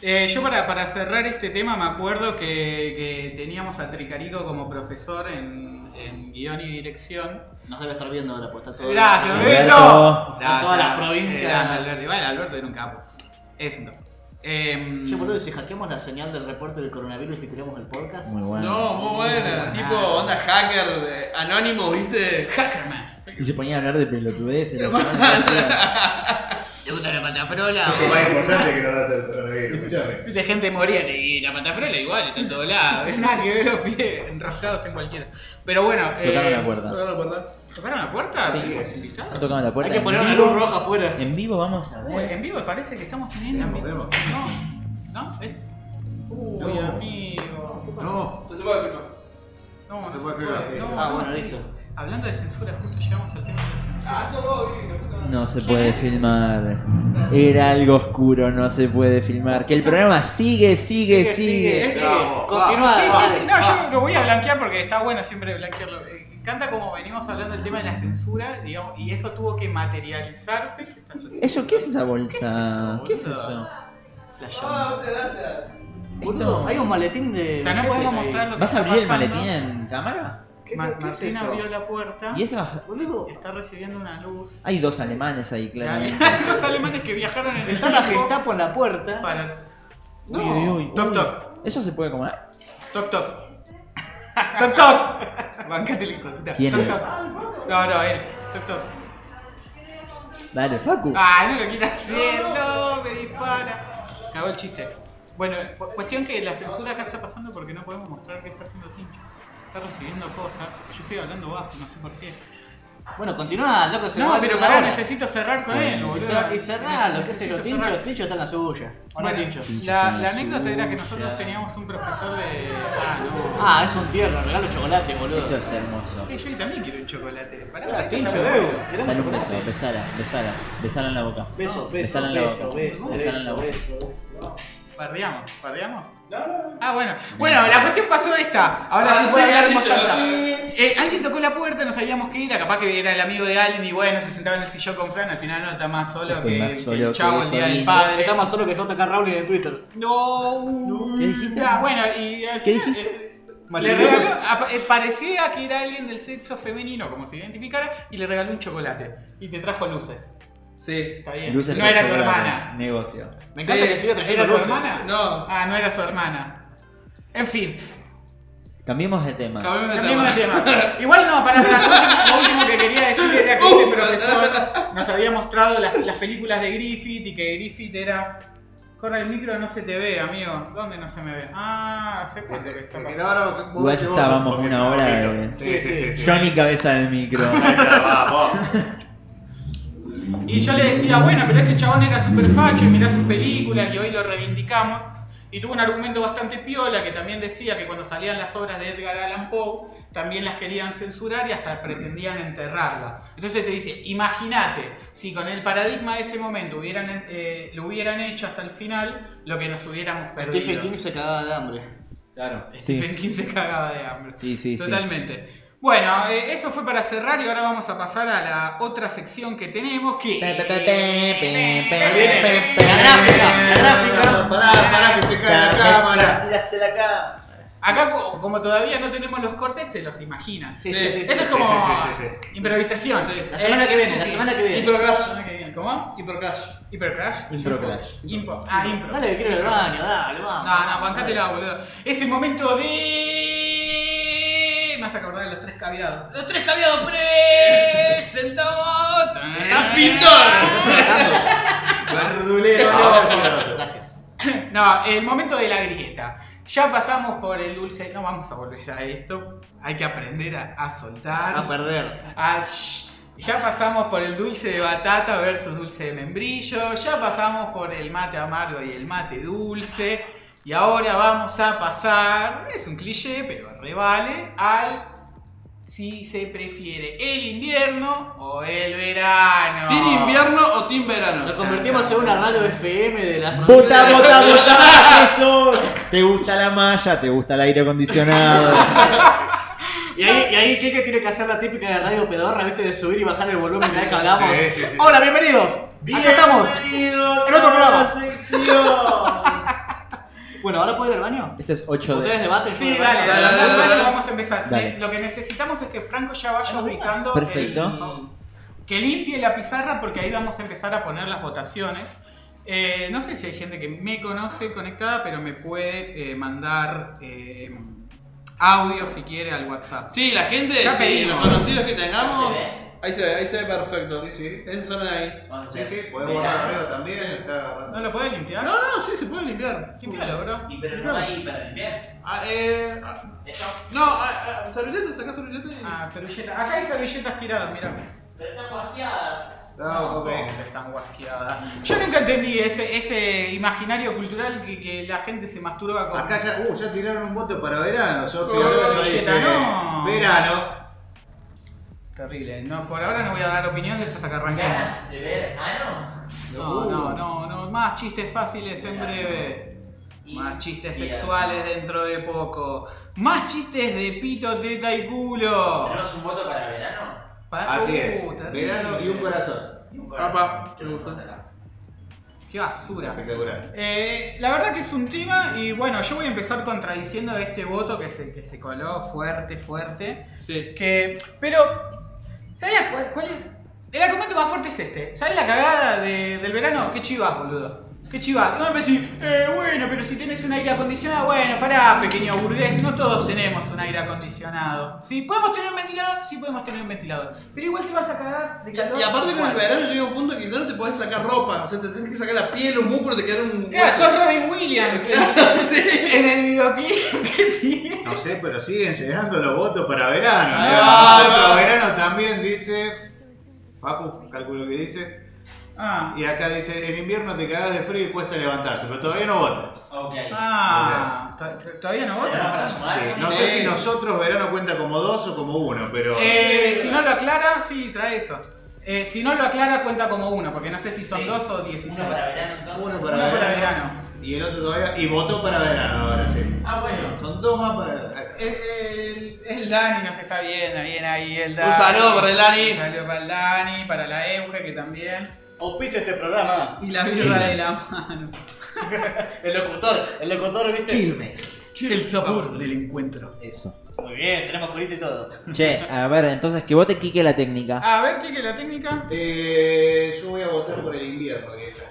Eh, yo para, para cerrar este tema me acuerdo que, que teníamos a Tricarico como profesor en, en guion y dirección. Nos debe estar viendo ahora, pues está todo... Gracias, Alberto. Alberto. En todas las provincias. Gracias, Alberto. Igual Alberto era un capo. Es un capo. Em, Che, boludo, ¿y si hackeamos la señal del reporte del coronavirus y tiramos el podcast? Muy bueno. No, muy buena. Buena. Tipo onda hacker, eh, anónimo, ¿viste? Hackerman. Y se ponía a hablar de pelotudeces. ¿Te gusta la patafrola? Es más importante que no date el coronavirus, escuchame. Viste gente moría y la patafrola igual, está en todos lados. Nada que ver los pies enroscados en cualquiera. Pero bueno, Tocaron eh, la puerta. ¿Tocaron la puerta? Sí. Chicos, invitados. Han tocado la puerta. Hay que en poner una vivo. luz roja afuera. En vivo vamos a Uy, ver. en vivo parece que estamos teniendo. en Veamos, vivo. No, ¿no? ¿Eh? Uy, No. amigo. No, No se puede filmar. No, no Se puede filmar. No, Ah, no. bueno, listo. Hablando de censura, justo llegamos al tema de la censura. Ah, eso. No se ¿Quién puede filmar. Era algo oscuro, no se puede filmar. Que el programa sigue, sigue, Sigue, sigue. Continúa. Sí, sí, sí, no, yo lo voy a blanquear porque está bueno siempre blanquearlo. Eh, Canta como venimos hablando del tema de la censura, digamos, y eso tuvo que materializarse. ¿Eso qué es esa bolsa? ¿Qué es eso, ¿Qué es eso? Ah, muchas gracias. Boludo, hay un maletín de. O sea, no de podemos mostrar lo que ¿Vas a abrir el maletín en cámara? ¿Qué, Ma- qué es Martín eso? abrió la puerta ¿Y esa? Está recibiendo una luz. Hay dos alemanes ahí, claramente. Los alemanes que viajaron en el está la Gestapo en la puerta. para... Uy, uy, uy. Toc, toc. ¿Eso se puede comer? Toc toc. Toc toc. Bancate el. ¿Quién Toc, es? toc. No, no, él. Toc toc. Dale, Facu. Ay, no lo quiere hacer, no, me dispara. Cagó el chiste. Bueno, cu- cuestión que la censura acá está pasando porque no podemos mostrar qué está haciendo Tincho. Está recibiendo cosas. Yo estoy hablando bajo, no sé por qué. Bueno, continúa, loco, se No, va pero pará, necesito cerrar con él, Y, boludo. y cerralo, qué sé yo, Tincho, cerrar. Tincho está en la suya. Hola, Bueno, Tincho. la, la anécdota era que nosotros teníamos un profesor de. Ah, no. Ah, es un tierno, regalo chocolate, boludo. Esto es hermoso. Eh, yo también quiero un chocolate. Pará, Tincho, eh, queremos Dale un beso, chocolate. besala, besala, besala en la boca. Beso, beso, Besala en la beso, boca. beso, Besala en la beso, boca. Beso. ¿Bardeamos? ¿Bardeamos? Ah, bueno. Bueno, la cuestión pasó esta. Ahora Ah, sí puede hablar. Eh, alguien tocó la puerta, no sabíamos qué era. Capaz que era el amigo de alguien y bueno, se sentaba en el sillón con Fran. Al final no está más solo Estoy que, más que solo el chavo el día del padre. Está más solo que JK Rowling en Twitter. No. ¿Qué dijiste? Ah, bueno, y al ¿Qué final. dijiste? eh, le regaló, eh, parecía que era alguien del sexo femenino, como se identificara, y le regaló un chocolate. Y te trajo luces. Sí. Está bien. Luces no de era tu hermana. Negocio. Me encanta Sí, que siga ¿Era trayendo tu luces. hermana? No. Ah, no era su hermana. En fin, Cambiemos de tema. Cambiemos de cambiemos de tema. Igual no, para, para, lo, último, que quería decir era que este profesor nos había mostrado las, las películas de Griffith y que Griffith era. Corre el micro, no se te ve, amigo. ¿Dónde no se me ve? Ah, sé cuánto que está pasando. ahora vos Igual estábamos una hora de-. Sí, sí, sí. sí. Johnny cabeza del micro. Ahí está, vamos. Y yo le decía, bueno, pero este chabón era super facho y mirá sus películas y hoy lo reivindicamos. Y tuvo un argumento bastante piola que también decía que cuando salían las obras de Edgar Allan Poe, también las querían censurar y hasta pretendían enterrarlas. Entonces te dice, imagínate, si con el paradigma de ese momento hubieran, eh, lo hubieran hecho hasta el final, lo que nos hubiéramos perdido. Stephen King se cagaba de hambre. Claro. Stephen King se cagaba de hambre. Sí, sí, sí. Totalmente. Bueno, eh, eso fue para cerrar y ahora vamos a pasar a la otra sección que tenemos que... La gráfica, la gráfica. Pará, pará, que se cae la cámara. Tiraste la cámara. Acá, co- como todavía no tenemos los cortes, se los imaginan. Sí, Sí, sí, sí. Esto sí, es como sí, sí, sí, improvisación. Sí. La semana Eh, que viene, la semana que viene. Hyper La Crash. semana que viene. ¿Cómo? Hyper Crash. Hyper Crash. Impro. Ah, impro. Dale que quiero ir al baño, dale, vamos. No, no, bancátela, boludo. Es el momento de. Me vas a acordar de los tres caviados. Los tres caviados presentamos. ¡Estás pintor! Verdulero. Gracias. No, el momento de la grieta. Ya pasamos por el dulce. No vamos a volver a esto. Hay que aprender a, a soltar. A perder. Ah. Ya pasamos por el dulce de batata versus dulce de membrillo. Ya pasamos por el mate amargo y el mate dulce. Y ahora vamos a pasar, es un cliché, pero revale, al si se prefiere el invierno o el verano. ¿Team invierno o team verano? Nos convertimos en una radio FM de la Vota, vota, vota, Jesús. ¿Te gusta la malla? ¿Te gusta el aire acondicionado? Y ahí, y ahí Keke tiene que hacer la típica de radio pedorra, viste, de subir y bajar el volumen de ahí que hablamos. Sí, sí, sí. Hola, bienvenidos. Acá estamos. Bienvenidos En otro a la programa. Bueno, ¿ahora puedo ir al baño? Esto es 8 ¿Ustedes de... debaten? Sí, dale, dale, dale, dale, vamos a empezar. Dale. Eh, Lo que necesitamos es que Franco ya vaya ubicando. Perfecto. el- que limpie la pizarra porque ahí vamos a empezar a poner las votaciones. Eh, no sé si hay gente que me conoce conectada, pero me puede eh, mandar eh, audio si quiere al WhatsApp. Sí, la gente, Ya sí, pedimos. los conocidos que tengamos. Ahí se ve, ahí se ve perfecto. Sí, sí. Esa zona de ahí. Sí, sí, podemos borrar arriba también. Está ¿No lo puede limpiar? No, no, sí, se puede limpiar. Limpialo, bro. Y pero no hay para limpiar. Ah, eh, ah, no, ah, ah, servilletas, saca servilletas y. Ah, servilleta. Acá hay servilletas tiradas, mirá. Pero están guasqueadas. No, ok. ¿Cómo se están guasqueadas? Yo nunca entendí ese, ese imaginario cultural que, que la gente se masturba con. Acá ya, uh, ya tiraron un voto para verano, ya Yeta, dice, no. Verano. Terrible. No, por ahora no voy a dar opinión de eso hasta que arranquemos. ¿Ganas de ver ano? No, no, no, no. Más chistes fáciles en breves. Más chistes sexuales dentro de poco. Más chistes de pito, teta y culo. ¿Tenemos un voto para verano? Pa- Así Uh, es. terrible. Verano y un corazón. Papá, qué gusto. Qué basura. Espectacular. Eh, la verdad que es un tema y bueno, yo voy a empezar contradiciendo este voto que se, que se coló fuerte, fuerte. Sí. Que, pero, ¿sabías cuál, cuál es? El argumento más fuerte es este. ¿Sabes la cagada de- del verano? ¿Qué chivas, boludo? Qué chivate. No me decís, eh, bueno, pero si tenés un aire acondicionado, bueno, pará, pequeño burgués, no todos tenemos un aire acondicionado. Sí, podemos tener un ventilador, sí podemos tener un ventilador. Pero igual te vas a cagar de Y, calor. y aparte con el verano llega un punto que ya no te puedes sacar ropa. O sea, te tienes que sacar la piel, los músculos, te quedan un. Claro, sos Robin Williams. Sí. En el videoclip que tiene. No sé, pero siguen llegando los votos para verano. Ahí ¿no? va. verano también dice. Facu, calculo que dice. Ah, Y acá dice, en invierno te cagas de frío y cuesta levantarse, pero todavía no vota. Ok. ah, ¿to- ¿todavía no ¿Tenemos para vota? sumar? Sí, No sé si nosotros verano cuenta como dos o como uno, pero... Eh, si no lo aclara, sí, trae eso. Eh, si no lo aclara, cuenta como uno, porque no sé si son Sí. dos o dieciséis. Uno para verano entonces. Uno Uno para, para verano, verano. Y el otro todavía... Y votó para verano ahora sí. Ah, bueno. Son dos más para... El, el, el Dani nos está viendo bien ahí, el Dani. Un saludo para el Dani. Un saludo para el Dani, para la Euge que también. Auspicia este programa. Y la birra de la mano. El locutor, el locutor, ¿viste? Quilmes. El sabor del encuentro. Eso. Muy bien, tenemos curita y todo. Che, a ver, entonces que vote Kike la técnica. A ver, ¿qué que la técnica? Eh, yo voy a votar por el invierno, vieja.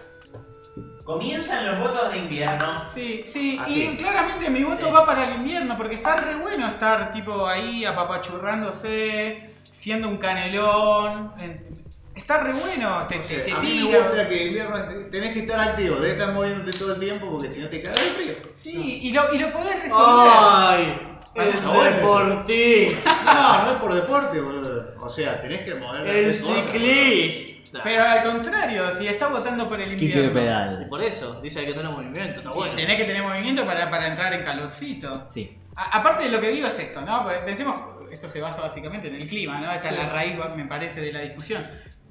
Comienzan los votos de invierno. Sí, sí, y claramente mi voto va para el invierno, porque está re bueno estar tipo ahí apapachurrándose, siendo un canelón. en- Está re bueno, te, O te, sea, te a mí me tira. gusta que invierno tenés que estar activo, debes estar moviéndote todo el tiempo porque si no te cagas de frío. Sí, y lo, y lo podés resolver. ¡Ay! El bueno deportista. No, no es por deporte, boludo. O sea, tenés que mover El ciclista. Pero al contrario, si está votando por el invierno. pedal. Por eso, dice que tiene movimiento, está y bueno. tenés que tener movimiento para, para entrar en calorcito. Sí. A- aparte de lo que digo es esto, ¿no? Porque pensemos, esto se basa básicamente en el clima, ¿no? Esta es la raíz, me parece, de la discusión.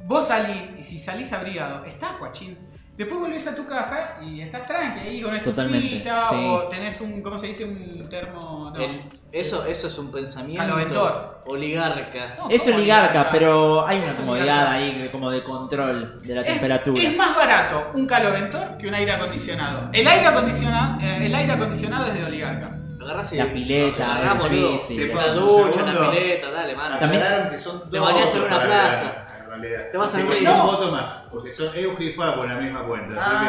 Vos salís, y si salís abrigado, estás guachín. Después volvés a tu casa y estás tranqui ahí con Totalmente, estufita sí. o tenés un, ¿cómo se dice? Un termo... No. El- eso, eso es un pensamiento Caloventor. oligarca. No, Es ¿cómo oligarca, oligarca? pero hay una Es comodidad ahí de- como de control de la Es- temperatura. Es, más barato un caloventor que un aire acondicionado. El aire acondicionado, eh, el aire acondicionado es de oligarca. Y- La pileta, agarrás, es boludo. difícil. Te La ducha, la pileta, dale, mano. También- que son Te dos bañás en una plaza. Realidad. Te vas a Sí. Un No. voto más, porque son Euge y Facu en la misma cuenta. así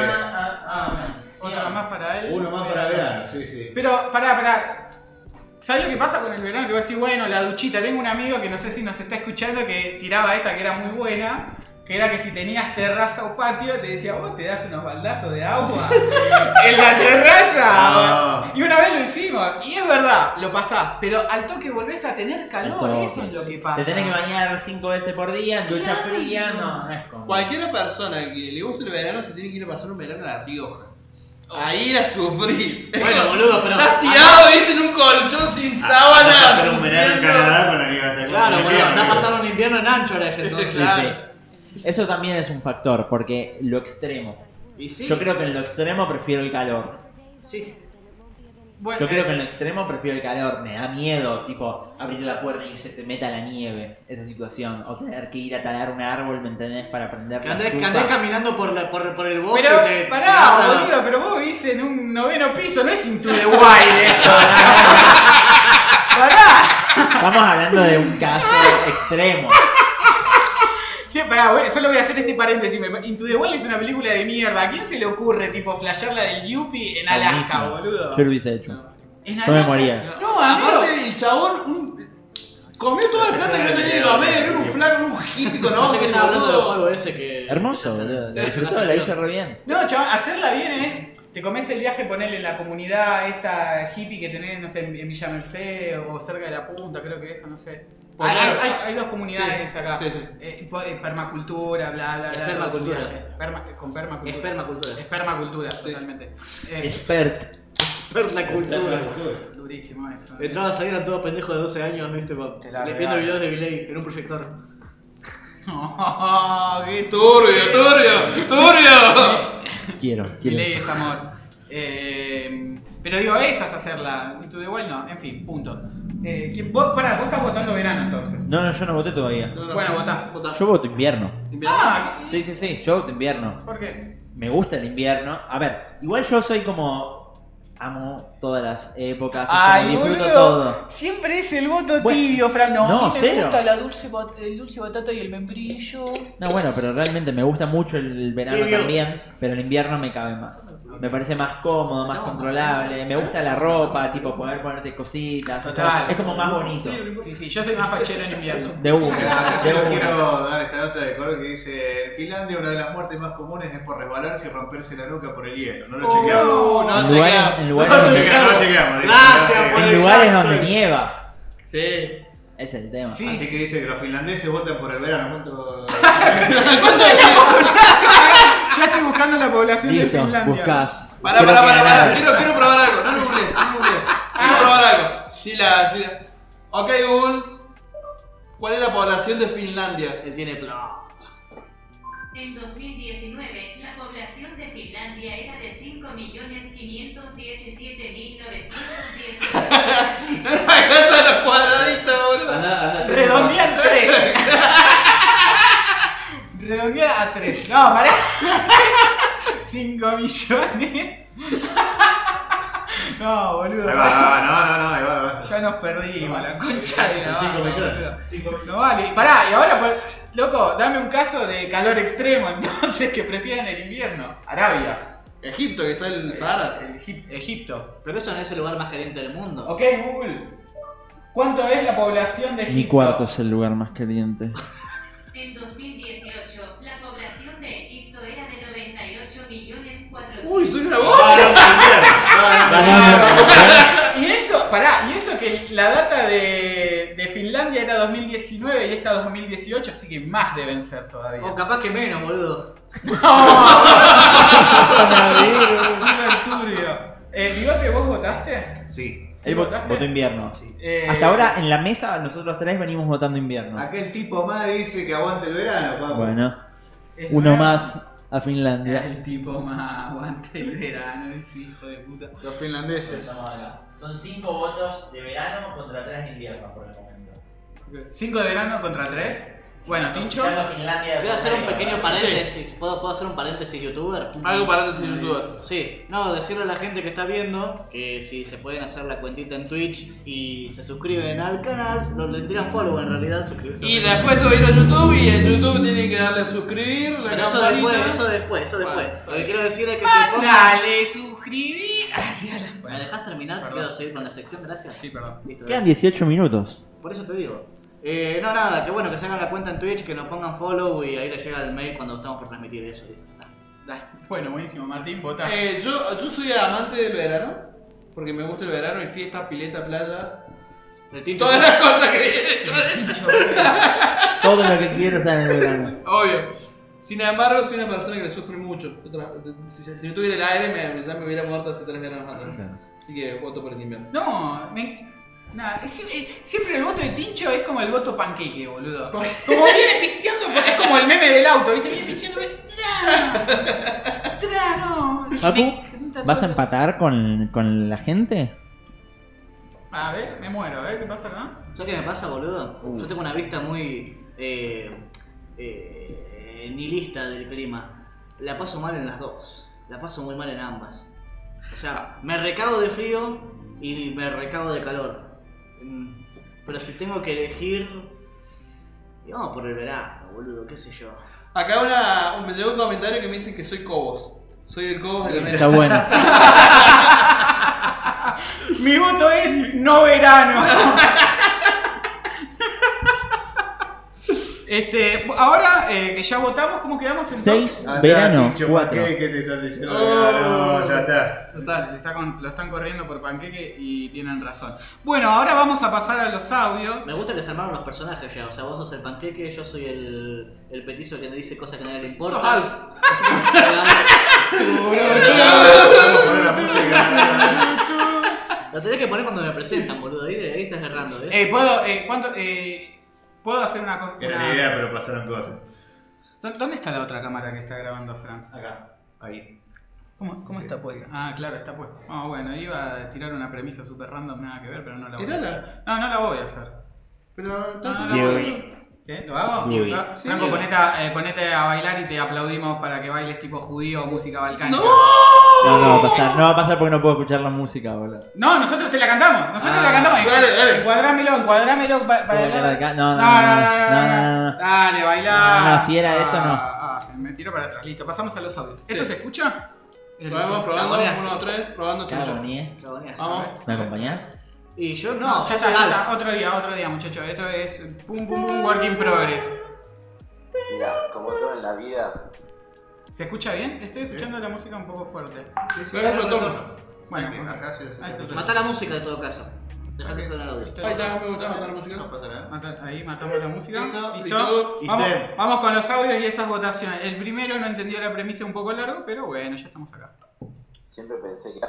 ah, Otro más para él. uno más para verano, sí, sí. Pero, pará, pará. ¿Sabes lo que pasa con el verano? Que vos decís, bueno, la duchita. Tengo un amigo que no sé si nos está escuchando que tiraba esta que era muy buena. Que era que si tenías terraza o patio, te decía, vos te das unos baldazos de agua en la terraza. Ah. Y una vez lo hicimos. Y es verdad, lo pasás. Pero al toque volvés a tener calor. Al toque. Eso es lo que pasa. Te tenés que bañar cinco veces por día, ducha Claro. fría, no, no es como. Cualquier persona que le guste el verano se tiene que ir a pasar un verano a La Rioja. Ahí ir a sufrir. Bueno, boludo, pero. Estás tirado, viste, en un colchón sin sábanas. Hacer un verano en. Canadá con la nieve hasta. Claro, boludo, Invierno, anda a pasar un invierno en Anchorage entonces. Sí, Claro. Eso también es un factor, porque lo extremo. Y sí. Yo creo que en lo extremo prefiero el calor. Sí. Bueno, Yo creo eh, que en lo extremo prefiero el calor. Me da miedo, tipo, abrir la puerta y que se te meta la nieve. Esa situación. O tener que ir a talar un árbol, ¿me entendés? Para prender Que la andés, que andés caminando por, la, por, por el bosque Pero, te- pará, boludo, pero vos vivís en un noveno piso, no es Into the Wild esto. pará. Estamos hablando de un caso extremo. Sí, pará, voy- solo voy a hacer este paréntesis. me- Into the Wild es una película de mierda. ¿A quién se le ocurre, tipo, flashearla del Yuppie en Alaska, Buenísimo. boludo? Yo lo hubiese hecho. En Yo me Alaska. moría. No, amigo. Aparte, el chabón un- comió toda la plata que no tenía a ver. Era un flaco, un hippie con No sé qué estaba hablando del juego ese que. Hermoso, boludo. La disfrutó, la hice re bien. No, chaval, hacerla bien es. Te comes el viaje, ponerle en la comunidad esta hippie que tenés, no sé, en en Villa Merced o cerca de la punta, creo que eso, no sé. Hay, hay- hay dos comunidades Sí, acá. sí, sí. Eh, po- eh, permacultura, bla, bla, bla. Espermacultura. Perma- con permacultura. Es permacultura. Es permacultura, totalmente. Eh, Expert. Pero la cultura. durísimo eso. eh. Entrabas ahí, eran todos pendejos de 12 años, viste, pa- Te la viendo videos de Billy en un proyector. Oh, qué Turbio, turbio, turbio. Quiero, quiero Ley eso. es amor. Eh, pero digo, esas hacerla. Into the Wild no. En fin, punto. Eh, ¿quién- vos, pará, vos estás votando verano entonces. No, no, yo no voté todavía. No, no, Bueno, votá. votá. Yo voto invierno. Invierno. Ah, ¿qué- Sí, sí, sí, yo voto invierno. ¿por qué? Me gusta el invierno. A ver, igual yo soy como amo todas las épocas, es Ay, como disfruto boludo. todo. Siempre es el voto Bueno, tibio, Fran. No, no, a mí me cero. gusta la dulce, el dulce batata y el membrillo. No, bueno, pero realmente me gusta mucho el verano Tibio. también, pero el invierno me cabe más. Me parece más cómodo, más controlable. Me gusta la ropa, tipo poder ponerte cositas. Total. Es como más bonito. Sí, sí, yo soy más fachero en invierno. De solo una. quiero dar esta nota de color que dice: En Finlandia, una de las muertes más comunes es por resbalarse y romperse la nuca por el hielo. No lo chequeamos. Uh, no, En lugares, No donde, chequeamos, no chequeamos. Gracias por en el lugares hashtag. donde nieva. Sí. Ese es el tema. Así que dice que los finlandeses votan por el verano. ¿Cuánto? Ya estoy buscando la población de Finlandia. buscás. Pará, pará, pará, pará. Quiero, quiero probar algo. No lo googlees, no lo googlees. Quiero probar algo. Sí la, sí la. Ok, Google. ¿Cuál es la población de Finlandia? Él tiene plan. En 2019, la población de Finlandia era de 5.517.919. No me alcanza los cuadraditos, boludo. Anda, anda, Redondean 3. Redondean a 3. No, pará. 5 millones. No, boludo. Ahí va, no, no, no, ahí va, ahí va. Ya nos perdimos, la concha de la Cinco madre, millones. boludo. No vale. Pará, y ahora, pues, loco, dame un caso de calor extremo, entonces, que prefieran el invierno. Arabia. Egipto, que está el Sahara. El Egip- Egipto. Pero eso no es el lugar más caliente del mundo. Ok, Google. ¿Cuánto es la población de Egipto? Mi cuarto es el lugar más caliente. En 2018, la población de Egipto era de 98 millones Uy, soy una bocha. invierno. Y eso, pará, y eso que la data de, de Finlandia era 2019 y esta 2018, así que más deben ser todavía. O capaz que menos, boludo. Súper turbio. Eh, Bigote, ¿vos votaste? Sí. ¿Sí Él vo- votaste? votó invierno. Eh, Hasta ahora en la mesa nosotros tres venimos votando invierno. Aquel tipo más dice que aguante el verano, papá. Bueno, es uno nuevo. más a Finlandia. El tipo más aguante el verano, ese hijo de puta. Los finlandeses. Son cinco votos de verano contra tres de invierno por el momento. 5 de verano contra 3. Bueno. Finlandia. Quiero hacer un pequeño paréntesis. ¿Puedo, ¿Puedo hacer un paréntesis youtuber? Algo para ese youtuber. Sí, no, decirle a la gente que está viendo que si se pueden hacer la cuentita en Twitch y se suscriben al canal, lo le tiran follow en realidad, suscribirse. Y después te a YouTube y en YouTube tienen que darle a suscribir, la Pero eso después, eso después, eso después. Bueno, Lo que quiero decir es que se pongan... Suscribir. La... ¿Me Bueno, dejas terminar? Perdón. Quiero seguir con la sección, gracias. sí, perdón. Listo, Quedan gracias. 18 minutos. Por eso te digo. Eh, no, nada, que bueno, que se hagan la cuenta en Twitch, que nos pongan follow y ahí les llega el mail cuando estamos por transmitir eso. Bueno, buenísimo, Martín, vota. Eh, yo, yo soy amante del verano, porque me gusta el verano y fiesta, pileta, playa. El Todas las cosas que vienen con eso. Todo lo que quiero está en el verano. Obvio. Sin embargo, soy una persona que le sufre mucho. Otra- Si, si no tuviera el aire, me, ya me hubiera muerto hace tres veranos atrás. Así que voto por el invierno. No, me... Nada, es siempre, siempre el voto de Tincho es como el voto panqueque, boludo. Como viene pisteando, porque es como el meme del auto, ¿viste? Viene pisteando, ¡tra! no. Papu, ¿vas a empatar con, con la gente? A ver, me muero, a ver qué pasa acá. ¿Sabes qué me pasa, boludo? Yo tengo una vista muy eh, eh, nihilista del clima. La paso mal en las dos. La paso muy mal en ambas. O sea, me recago de frío y me recago de calor. Mm, Pero si tengo que elegir... Vamos por el verano, boludo, qué sé yo. Acá una, me llegó un comentario que me dicen que soy Cobos. Soy el Cobos de la mesa. Está bueno. Mi voto es no verano. Este, ahora eh, que ya votamos, ¿cómo quedamos entonces? 6, Andá, verano, Tincho, 4. ¿Qué, ¿Qué te están diciendo? Oh. No, ya está. Ya está, le está con- lo están corriendo por panqueque y tienen razón. Bueno, ahora vamos a pasar a los audios. Me gusta que se armaron los personajes ya. O sea, vos sos el panqueque, yo soy el, el petizo que le dice cosas que a nadie le importa. Sos Alf. Vamos a poner la música. Lo tenés que poner cuando me presentan, boludo. Ahí, ahí estás errando, ¿ves? Eh, ¿puedo, eh, cuánto, eh, ¿Puedo hacer una cosa? Era una- la idea, pero pasaron cosas. ¿Dó- ¿Dónde está la otra cámara que está grabando Fran? Acá. Ahí. ¿Cómo, cómo está puesta? Ah, claro, está puesta. Ah, bueno, iba a tirar una premisa super random, nada que ver, pero no la voy a Tirala. hacer. No, no la voy a hacer. Pero No, no la Diego. voy a hacer. ¿Qué? ¿Lo hago? Ah, Sí, Franco, ponete a, eh, ponete a bailar y te aplaudimos para que bailes tipo judío o música balcánica. ¡No! No, no va a pasar, no va a pasar porque no puedo escuchar la música, boludo. No, nosotros te la cantamos. Nosotros Ah, te la cantamos. dale, dale. Encuadrámelo, encuadrámelo pa- para ¿Puedo el quedar lado. acá? No, no, no, no, no, no, no. Dale, bailá. No, no, si era eso, no. Ah, se me tiró para atrás. Listo, pasamos a los audios. ¿Esto Sí. se escucha? Probamos, probando. Cagoneaste. 1, 2, 3, probando, escucha. eh. Vamos. ¿Me acompañás? Y yo no, No, ya está, ya está. Otro día, otro día, muchachos. Esto es pum pum pum work in progress. Mira, como todo en la vida, ¿Se escucha bien? Estoy escuchando la música un poco fuerte. Sí, sí, Pero es retorno. Bueno, acá. Mata la música de todo caso. Dejate Ok. sonar audio. Ahí está, me gusta matar la música. No pasa nada. Mata- ahí matamos la música. Listo, Listo. listo. Y Vamos, vamos con los audios y esas votaciones. El primero no entendió la premisa un poco largo, pero bueno, ya estamos acá. siempre pensé que.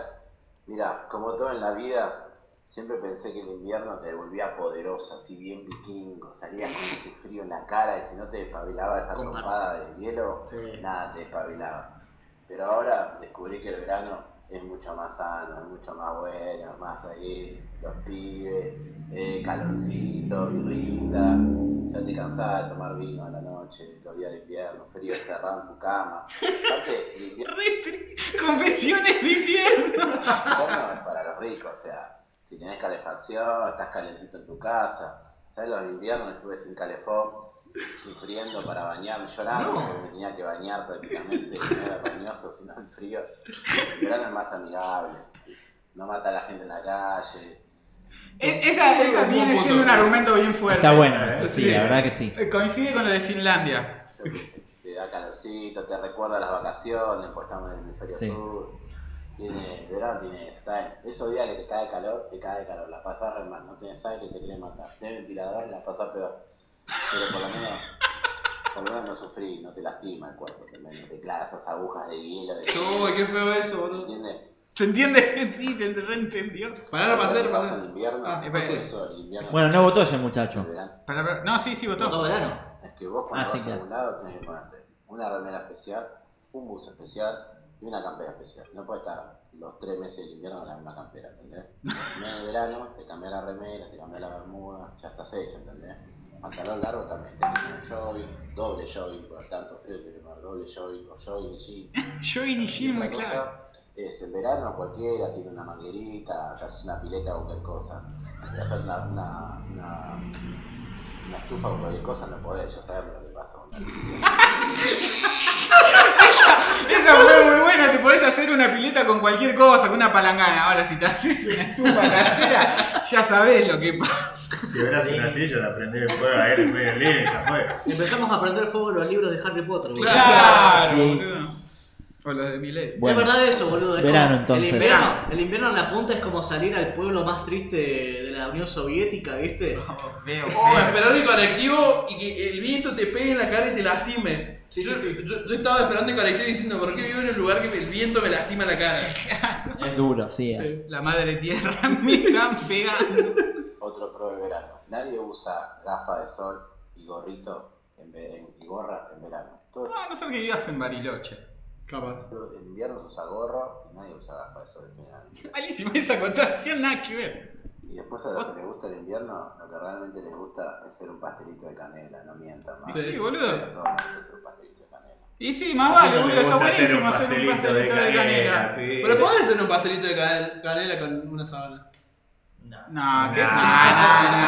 Mira, como todo en la vida, siempre pensé que el invierno te volvía poderoso, así bien vikingo. Salías con ese frío en la cara y si no te despabilaba esa trompada de hielo, Sí. nada te despabilaba. Pero ahora descubrí que el verano es mucho más sano, es mucho más bueno, más ahí, los pibes, eh, calorcito, birrita. Ya te cansás de tomar vino a la noche, los días de invierno, frío cerrado en tu cama. Aparte, invierno Confesiones de invierno. el invierno es para los ricos, o sea, si tenés calefacción, estás calentito en tu casa. ¿Sabes? Los inviernos estuve sin calefón, sufriendo para bañarme, llorando porque me tenía que bañar prácticamente, no era bañoso, sino el frío. El verano es más amigable, no mata a la gente en la calle. Esa, esa viene siendo un argumento bien fuerte. Está bueno, sí, Sí. la verdad que sí. Eh, Coincide con lo de Finlandia. te da calorcito, te recuerda las vacaciones, pues estamos en el hemisferio Sí. sur. Tiene, el verano tiene eso, está bien. Esos días que te cae calor, te cae calor, la pasás re mal, no tenés aire, te quieren matar. Tenés ventilador, la pasás peor. Pero por lo menos, por lo menos no sufrí, no te lastima el cuerpo, no te clavas esas agujas de hielo. De Uy, qué feo eso, boludo. ¿Entiendes? ¿Se entiende? Sí, se reentendió. Pará, Lo pasar, pasar. en invierno, Ah, eso el invierno. Bueno, no votó ese muchacho. el. Para, para- No, sí, sí, Todo votó. verano. Es que vos cuando Ah, sí, vas a claro. algún lado tenés que ponerte una remera especial, un buzo especial y una campera especial. No puedes estar los tres meses del invierno con la misma campera, ¿entendés? En el verano te cambias la remera, te cambias la bermuda, ya estás hecho, ¿entendés? Pantalón largo también, tenés poner jogging, doble jogging, hace tanto frío tenés que poner doble jogging o jogging y jean. Yo y Nishim muy claro. es en verano cualquiera tiene una manguerita, te haces una pileta o cualquier cosa. Te hacer una, una, una, una estufa con cualquier cosa, no podés, ya sabemos lo que pasa con la bicicleta. Esa muy buena, te podés hacer una pileta con cualquier cosa, con una palangana. Ahora, si te haces una estufa casera, ya sabés lo que pasa. Quebrás una silla, la prendés de fuego a él en medio del living, ya fue. Empezamos a prender fuego los libros de Harry Potter. boludo. Claro, Sí. boludo. O los de. Bueno, es verdad eso, boludo. Es verano, como- entonces. El invierno, el invierno en la punta es como salir al pueblo más triste de la Unión Soviética, ¿viste? Oh, feo, Oh, esperar el colectivo y que el viento te pegue en la cara y te lastime. Sí, yo, sí, sí. Yo, yo estaba esperando el colectivo diciendo, ¿por qué vivo en un lugar que el viento me lastima la cara? es duro, sí. eh. La madre tierra me están pegando. Otro pro del verano. Nadie usa gafas de sol y gorrito en ve- en- y gorra en verano. Todo No, a no ser que vivas en Bariloche. Capaz. el invierno se usa gorro y nadie usa gafas de sol en verano. Malísima esa acotación, nada que ver. Y después a los que les gusta el invierno, lo que realmente les gusta es ser un pastelito de canela, no mientan más. Sí, boludo. A todos nos gusta ser un pastelito de canela. Y sí, más vale, Me boludo, está gusta hacer buenísimo un hacer un pastelito pastelito de canela. sí. Pero podés hacer un pastelito de canela, con una sábana. No, ¿qué? no, no, no,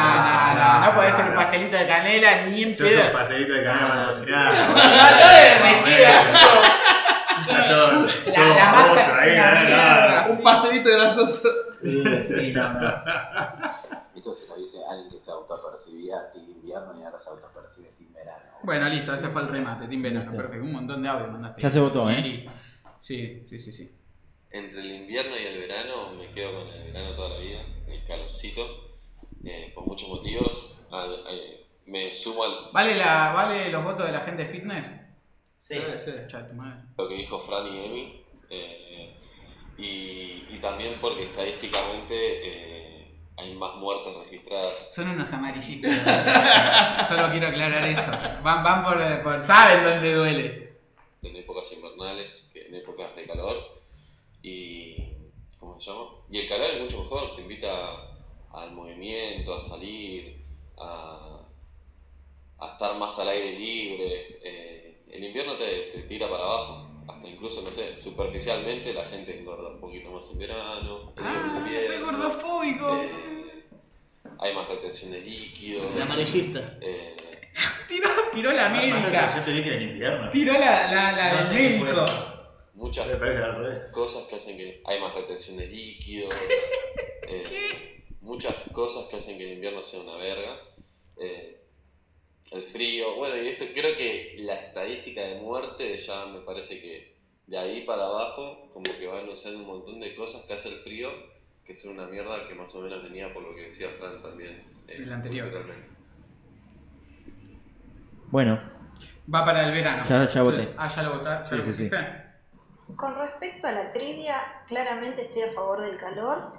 no, no, no puede ser un pastelito de canela ni en Yo soy pedo. un pastelito de canela para cocinar. Está todo, La, todo la masa ahí. Un pastelito grasoso. Sí, sí, no, no. Esto se lo dice alguien que se autopercibía Team Invierno y ahora se autopercibe Team Verano. Bueno, listo, ese fue el remate, Tim Veneno, perfecto. Un montón de audio mandaste. Ya se votó, ¿eh? Sí, sí, sí, sí. Entre el invierno y el verano me quedo con el verano toda la vida, el calorcito, eh, por muchos motivos. Al- eh, me sumo al ¿Vale, la, ¿Vale los votos de la gente de fitness? Sí. sí. Cha, tu madre. lo que dijo Fran y Emi, eh, y, y también porque estadísticamente eh, hay más muertes registradas. Son unos amarillistas. Solo quiero aclarar eso. Van, van por, por. Saben dónde duele. en épocas invernales que en épocas de calor y ¿cómo se llama? Y el calor es mucho mejor, te invita al movimiento, a salir, a, a estar más al aire libre. eh, el invierno te, te tira para abajo. hasta incluso, no sé, superficialmente la gente engorda un poquito más en verano, Ah, gordofóbico. eh, hay más retención de líquidos. El amarillista. eh, Tiró, tiró la médica. Yo tenía que en invierno. Tiró la, la, la No del médico. eso. muchas cosas que hacen que hay más retención de líquidos, eh, muchas cosas que hacen que el invierno sea una verga, eh, el frío, bueno, y esto creo que la estadística de muerte ya me parece que de ahí para abajo como que van usando un montón de cosas que hace el frío, que son una mierda que más o menos venía por lo que decía Fran también. eh, El anterior. Bueno, Va para el verano. Ya- ya voté. Ah, ya lo votaste. Sí, ¿Ya lo sí, sí. pusiste? Con respecto a la trivia, claramente estoy a favor del calor,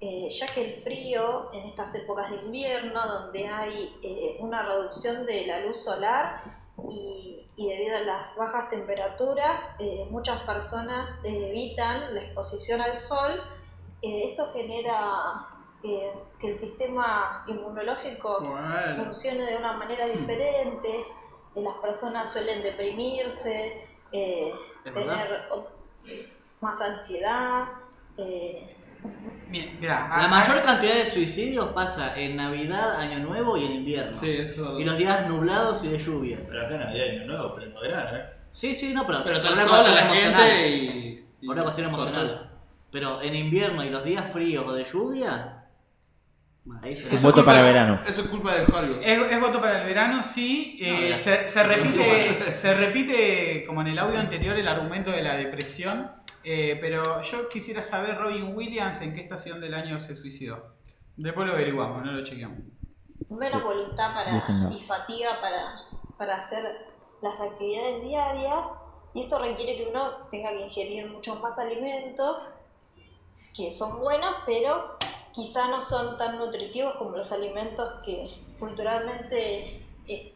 eh, ya que el frío en estas épocas de invierno, donde hay eh, una reducción de la luz solar y, y debido a las bajas temperaturas, eh, muchas personas evitan la exposición al sol. Esto genera que el sistema inmunológico Bueno. funcione de una manera diferente, eh, las personas suelen deprimirse, eh, ¿Es tener más ansiedad. eh, Mirá, La mayor cantidad de suicidios pasa en Navidad, Año Nuevo y en invierno. Sí, eso Y los días nublados y de lluvia. Pero acá no había año nuevo, pero no verano, ¿eh? Sí, sí, no, pero, Pero por una cuestión la emocional. gente y. y Por una cuestión emocional. Pero en invierno y los días fríos o de lluvia, ahí se Eso voto culpa- para verano. Eso es culpa de Hollywood. Es, es voto para el verano, sí. eh, No, ya. se, se repite, se repite, como en el audio anterior, el argumento de la depresión. Eh, pero yo quisiera saber, Robin Williams, en qué estación del año se suicidó. Después lo averiguamos, no lo chequeamos. menos Sí. voluntad para, Déjenlo. y fatiga para, para hacer las actividades diarias. Y esto requiere que uno tenga que ingerir muchos más alimentos que son buenos, pero quizá no son tan nutritivos como los alimentos que culturalmente eh,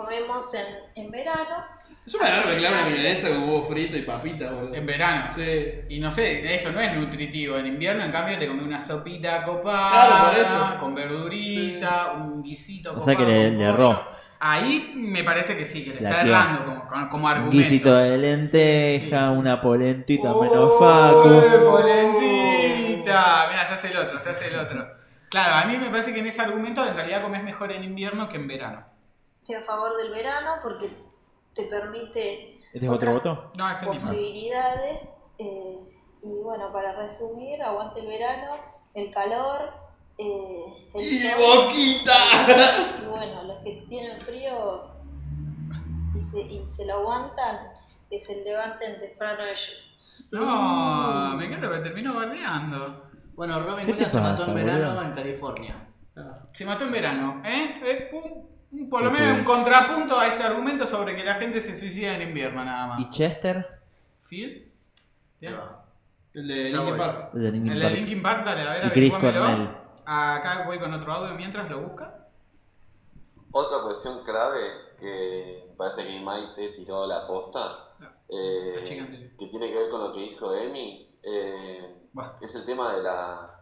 comemos en, en verano. Es una enorme clave una milanesa con huevo frito y papita, boludo. En verano. Sí. Y no sé, eso no es nutritivo. En invierno, en cambio, te comes una sopita copada, Claro, por eso. con verdurita, un guisito O copado. sea que le, le erró. Ahí me parece que sí, que le La está errando como, como, como Un argumento. guisito de lenteja, Sí. una polentita ¡Oh, menos facu. eh, polentita! Mira, se hace el otro, se hace el otro. Claro, a mí me parece que en ese argumento en realidad comes mejor en invierno que en verano. Estoy a favor del verano porque te permite ¿Este es otro voto? No, es el posibilidades. eh, y bueno, para resumir, aguante el verano, el calor, eh, el ¡Y sol. boquita! Y bueno, los que tienen frío y se, y se lo aguantan, que se levanten temprano ellos. No, me encanta, pero termino bardeando. Bueno, Robin ¿Qué te Williams se mató en verano en California. Se mató en verano, ¿eh? Eh, un- por lo menos un contrapunto a este argumento sobre que la gente se suicida en invierno nada más. ¿Y Chester? ¿Phil? ¿Bien? El de Linkin. Park. El de Linkin El de Park. Linkin Park, dale, a ver, Y Chris. Cornell. Acá voy con otro audio mientras lo busca. Otra cuestión clave que parece que Maite tiró la posta, eh, La chica anterior. que tiene que ver con lo que dijo Emi, eh, Bueno. es el tema de la,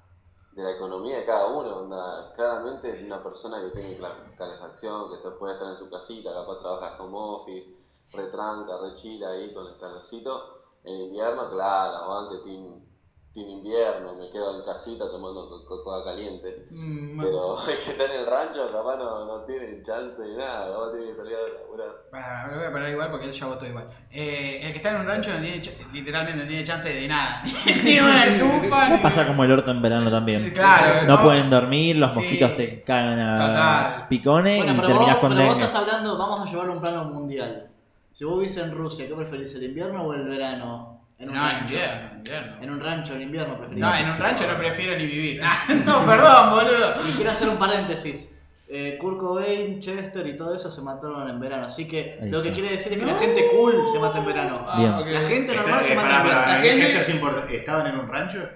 de la economía de cada uno. onda, claramente una persona que tiene calefacción, que puede estar en su casita, capaz trabaja home office, retranca, rechila ahí con el calorcito. En invierno, claro, aguante team, team invierno, me quedo en casita tomando co- coca caliente. Mm, Pero el que está en el rancho, capaz no, no tiene chance de nada, capaz tiene que salir a laburar. Para, lo voy a parar igual porque él ya votó igual. Eh, el que está en un rancho no tiene, literalmente no tiene chance de nada. ni una estufa, ni... Pasa como el orto en verano también. Claro, No no. pueden dormir, los Sí. mosquitos te cagan a Total. picones Bueno, y pero, terminas vos, con pero vos estás hablando, vamos a llevarlo a un plano mundial. Si vos vivís en Rusia, ¿qué preferís, el invierno o el verano? En un No, en rancho. invierno, en invierno. En un rancho, en invierno preferís. No, en un rancho no prefiero ni vivir. No, perdón, boludo. Y quiero hacer un paréntesis. Eh, Kurt Cobain, Chester y todo eso se mataron en verano. Así que Ahí lo que quiere decir es que la gente cool se mata en verano. Ah, Bien. La gente normal Esta- se eh, mata pará, en verano. pará, La gente- esto es importante. ¿Estaban en un rancho?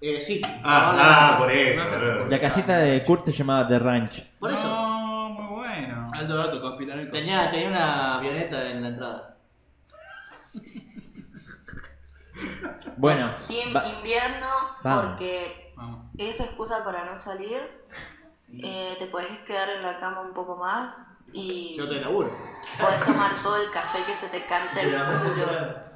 Eh, sí. Ah, Ahora- ah, por eso. No sé si boludo. La casita de Kurt se llamaba The Ranch. Por eso. No, muy bueno. Alto dato, conspiranoico. Tenía, tenía una avioneta en la entrada. Bueno, Team va- invierno Vamos. porque Vamos. es excusa para no salir. eh, te puedes quedar en la cama un poco más y Yo te laburo. puedes tomar todo el café que se te cante el culo.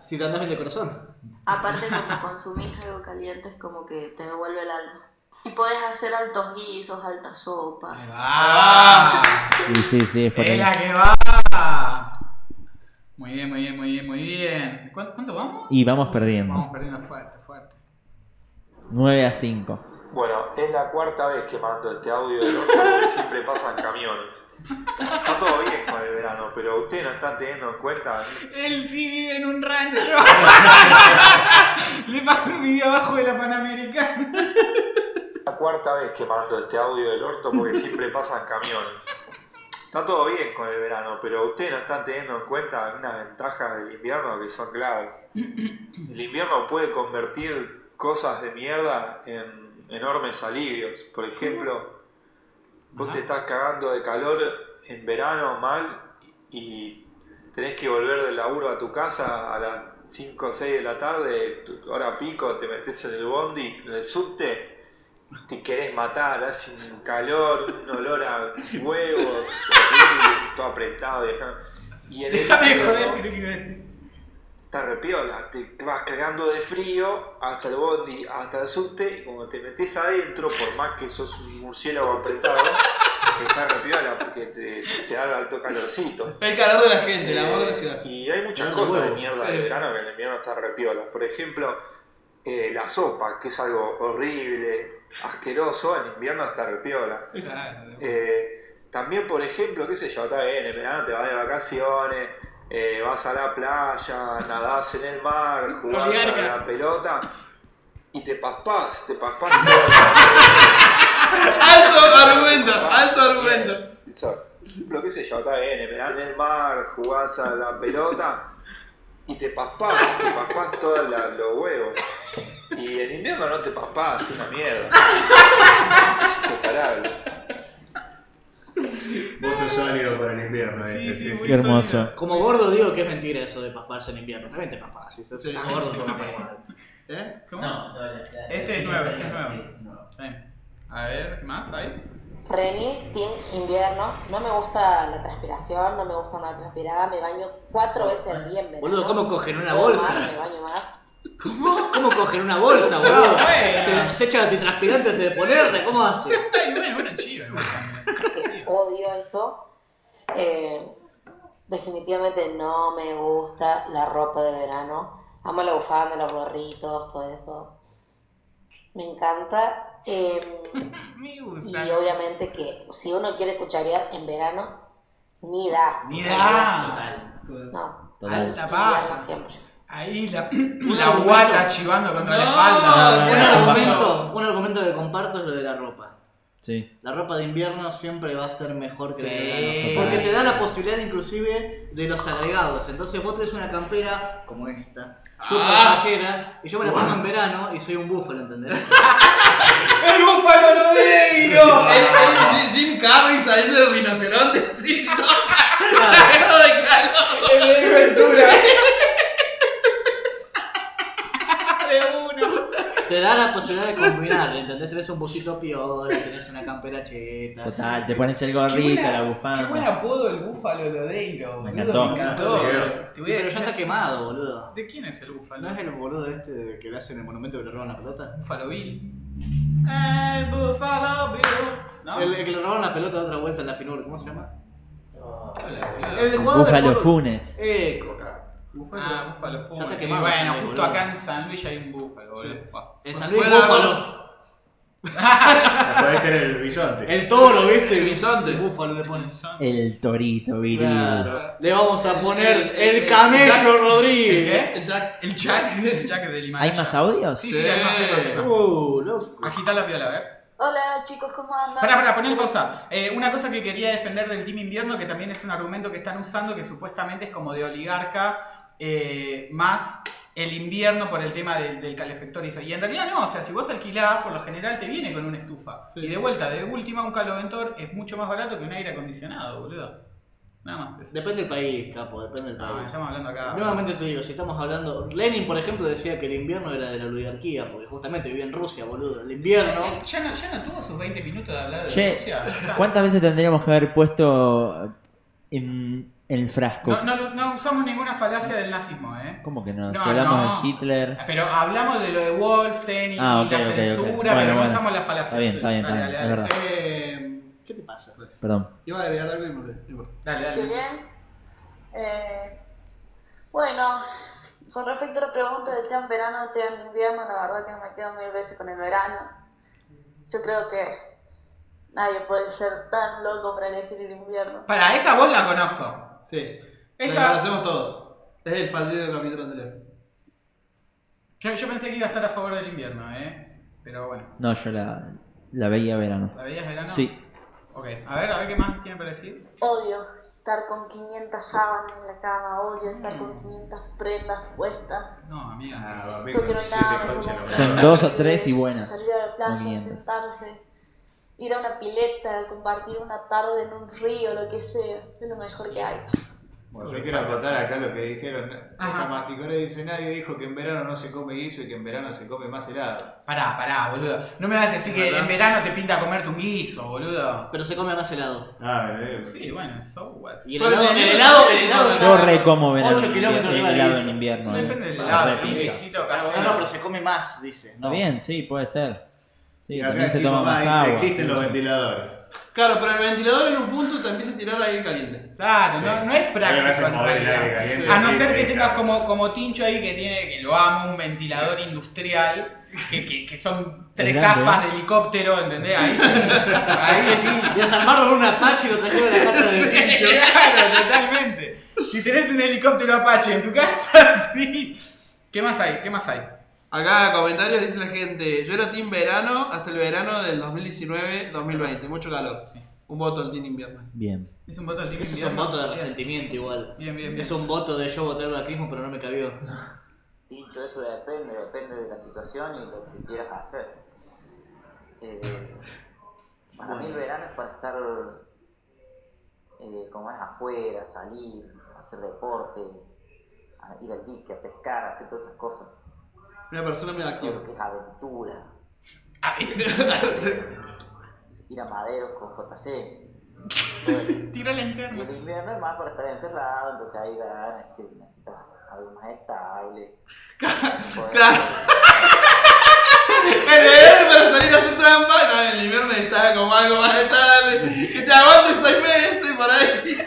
Si te andas bien de corazón. Aparte cuando consumís algo caliente es como que te devuelve el alma. Y podés hacer altos guisos, alta sopa. ¡Ah! Sí, sí, sí, es por ¡Es ahí. la que va! Muy bien, muy bien, muy bien, muy bien. ¿Cuánto, cuánto vamos? Y vamos perdiendo. Vamos perdiendo fuerte, fuerte. 9 a 5. Bueno, es la cuarta vez que mando este audio del otro porque siempre pasan camiones. Está todo bien con el verano, pero ustedes no están teniendo en cuenta. Él sí vive en un rancho. Le paso vive abajo de la Panamericana. La cuarta vez que mando este audio del orto porque siempre pasan camiones. Está todo bien con el verano, pero ustedes no están teniendo en cuenta algunas ventajas del invierno que son clave. El invierno puede convertir cosas de mierda en enormes alivios. Por ejemplo, vos te estás cagando de calor en verano mal y tenés que volver del laburo a tu casa a las 5 o 6 de la tarde, hora pico, te metes en el bondi, en el subte, te querés matar, hace un calor, un olor a huevo, todo apretado. Y, y en el Déjame joder, que iba a decir. Está repiola, te te vas cagando de frío hasta el bondi, hasta el subte, y cuando te metes adentro, por más que sos un murciélago apretado, está repiola porque te, te da alto calorcito. El calor de la gente, el amor de la ciudad. Y hay muchas cosas de mierda Sí. de verano que en el invierno está repiola. Por ejemplo, eh, la sopa, que es algo horrible, asqueroso, en invierno está repiola. Claro. Eh, también, por ejemplo, qué sé yo, está bien, en verano te vas de vacaciones, eh, vas a la playa, nadás en el mar, jugás a la pelota y te paspás, te paspás. Alto argumento, alto argumento. Ejemplo, qué sé yo, está bien, en verano en el mar, jugás a la pelota y te paspás, te paspás todos los huevos. Y en invierno no te paspás, es una mierda. Es imparable. Voto sólido para el invierno. Sí, este, sí, sí, muy Qué hermoso. Como gordo digo que es mentira eso de pasparse en invierno. También te paspas. Si sos Sí, una sí, gordo, sí, te sí. paspas igual. ¿Eh? ¿Cómo? No, no, la- la- Este es sí, nuevo, este es nuevo. sí. A ver, ¿qué más hay? Remy, Team Invierno. No me gusta la transpiración, no me gusta andar transpirada. Me baño cuatro veces al día en verano. Boludo, ¿cómo cogen una bolsa? más, me baño más. ¿Cómo? ¿Cómo cogen una bolsa, boludo? bueno. Se, se echa antitranspirante antes de ponerle, ¿cómo hace? Una chiva igual también. que odio eso. Eh, definitivamente no me gusta la ropa de verano. Amo la bufanda, los gorritos, todo eso. Me encanta. Eh, Me y obviamente que si uno quiere cucharear en verano, ni da. Ni da. Total. No, Total. Alta paja. siempre. Ahí la, Un la guata chivando contra la No. espalda. Un no, no, argumento, un argumento que comparto es lo de la ropa. Sí. La ropa de invierno siempre va a ser mejor que la de Sí. verano. Porque te da la posibilidad inclusive de los agregados. Entonces vos tenés una campera como esta, super Ah. fachera, y yo me la pongo en verano y soy un búfalo, ¿entendés? ¡El búfalo Lodeiro! El, el Jim Carrey saliendo del rinoceronte, sí, Claro. de calor. ¡El! De uno. Te da la posibilidad de combinar, ¿entendés? Tenés un busito piola, tenés una campera cheta. Total, te pones el gorrito, la Qué buen bufanda. apodo el búfalo Lodeiro. Me boludo, encantó. Me encantó. Te voy a Pero ya está así. quemado, boludo. ¿De quién es el búfalo? ¿No es el boludo este de que le hacen el monumento que le roban la pelota? Búfalo Bill. El Búfalo Bill. ¿No? El, que le robaron la pelota de otra vuelta en la finur, ¿cómo se llama? Hola, boludo. El jugador Búfalo. Funes. Ah, búfalo Ya Y quemado bueno, justo boludo. acá en San Luis hay un búfalo, boludo. En San Luis Búfalo. Puede ser el bisonte. El toro, ¿viste? El bisonte. El búfalo le ponen. El torito viril. Claro. Le vamos a poner El- el, el- camello Jack- Rodríguez. El Jack. El Jack, el Jack del Himalaya. ¿Hay más audios? Sí, sí, hay más, hay más, más. Uh. Agita la piola, a ver. Hola chicos, ¿cómo andan? Pará, pará, poné pausa. Eh, una cosa que quería defender del Team Invierno, que también es un argumento que están usando, que supuestamente es como de oligarca, eh, más el invierno por el tema del, del calefactor y eso. Y en realidad no, o sea, si vos alquilás, por lo general te viene con una estufa. Sí. Y de vuelta, de última, un caloventor es mucho más barato que un aire acondicionado, boludo. Nada más. eso. Depende del país, capo, depende del No, país. estamos hablando acá. Nuevamente te digo, si estamos hablando. Lenin, por ejemplo, decía que el invierno era de la oligarquía, porque justamente vivía en Rusia, boludo. El invierno. Ya no, ya no tuvo sus 20 minutos de hablar de Che, Rusia. ¿cuántas veces tendríamos que haber puesto en el frasco? No, no, no usamos ninguna falacia del nazismo, ¿eh? ¿Cómo que no? No, si hablamos no. de Hitler. Pero hablamos de lo de Wolften y Ah, ok, la ok, ok. censura, Bueno, pero no bueno. usamos la falacia. Está bien, está bien, está Dale, bien, dale, es dale. verdad. Eh, ¿Qué te pasa? Perdón. iba a agregar algo y me. Dale, ¿Qué dale. bien? Eh, bueno, con respecto a la pregunta del en verano, te en invierno, la verdad que no me quedo mil veces con el verano. Yo creo que nadie puede ser tan loco para elegir el invierno. Para, esa voz la conozco. Sí. Esa- La conocemos todos. Es el fallido del capítulo anterior. Yo, yo pensé que iba a estar a favor del invierno, ¿eh? Pero bueno. No, yo la, la veía verano. ¿La veías verano? Sí. Ok, a ver, a ver qué más tiene para decir. Odio estar con 500 sábanas en la cama, odio estar con 500 prendas puestas. No, amiga. Ah, Creo que no nada no. Son dos o tres y buenas. Salir a la No plaza, 500. sentarse, ir a una pileta, compartir una tarde en un río, lo que sea. Es lo mejor que hay. Bueno, yo quiero acotar acá lo que dijeron. Esta masticora dice, nadie dijo que en verano no se come guiso y que en verano se come más helado. Pará, pará, boludo. No me vas a decir que en verano te pinta comerte un guiso, boludo. Pero se come más helado. Ah, me Sí, bueno, so what. Y el helado, el helado, el helado. Yo re como verano. 8 kilómetros del helado en invierno. Sí, eh. depende del Ah, helado, pica. guisito No, casero. no, pero se come más, dice. Está No. bien, sí, puede ser. Sí, Y acá también se toma más agua. existen los ventiladores. Claro, pero el ventilador en un punto te empieza a tirar aire caliente. Claro, Sí. no, no es práctico aire caliente. A no ser que tengas como, como Tincho ahí que tiene, que lo ama, un ventilador industrial, que, que, que son tres grande, aspas ¿eh? de helicóptero, ¿entendés? Ahí sí, ahí sí. Desarmaron un Apache y lo trajeron a la casa de Sí, Tincho. claro, totalmente. Si tenés un helicóptero Apache en tu casa, sí. ¿Qué más hay? ¿Qué más hay? Acá comentarios dice la gente, yo era team verano hasta el verano del 2019-2020, mucho calor. Un voto al team invierno. Bien. Es un voto al team Eso es un invierno. voto de Bien. resentimiento igual. Bien, bien, bien. Es un voto de yo votar al crismo pero no me cabió. Tincho, eso depende, depende de la situación y lo que quieras hacer. Eh, para mí el verano es para estar, eh, como es, afuera, salir, hacer deporte, ir al dique, a pescar, hacer todas esas cosas. Una persona muy activa. lo que es aventura. Ah, Eh, ir a Maderos con JC. Tira la Y interna. el invierno es más para estar encerrado, entonces ahí necesitas, algo más estable. Claro. El verano para salir a hacer trampa, no, en el invierno necesitaba como algo más estable. Que te aguantes seis meses por ahí.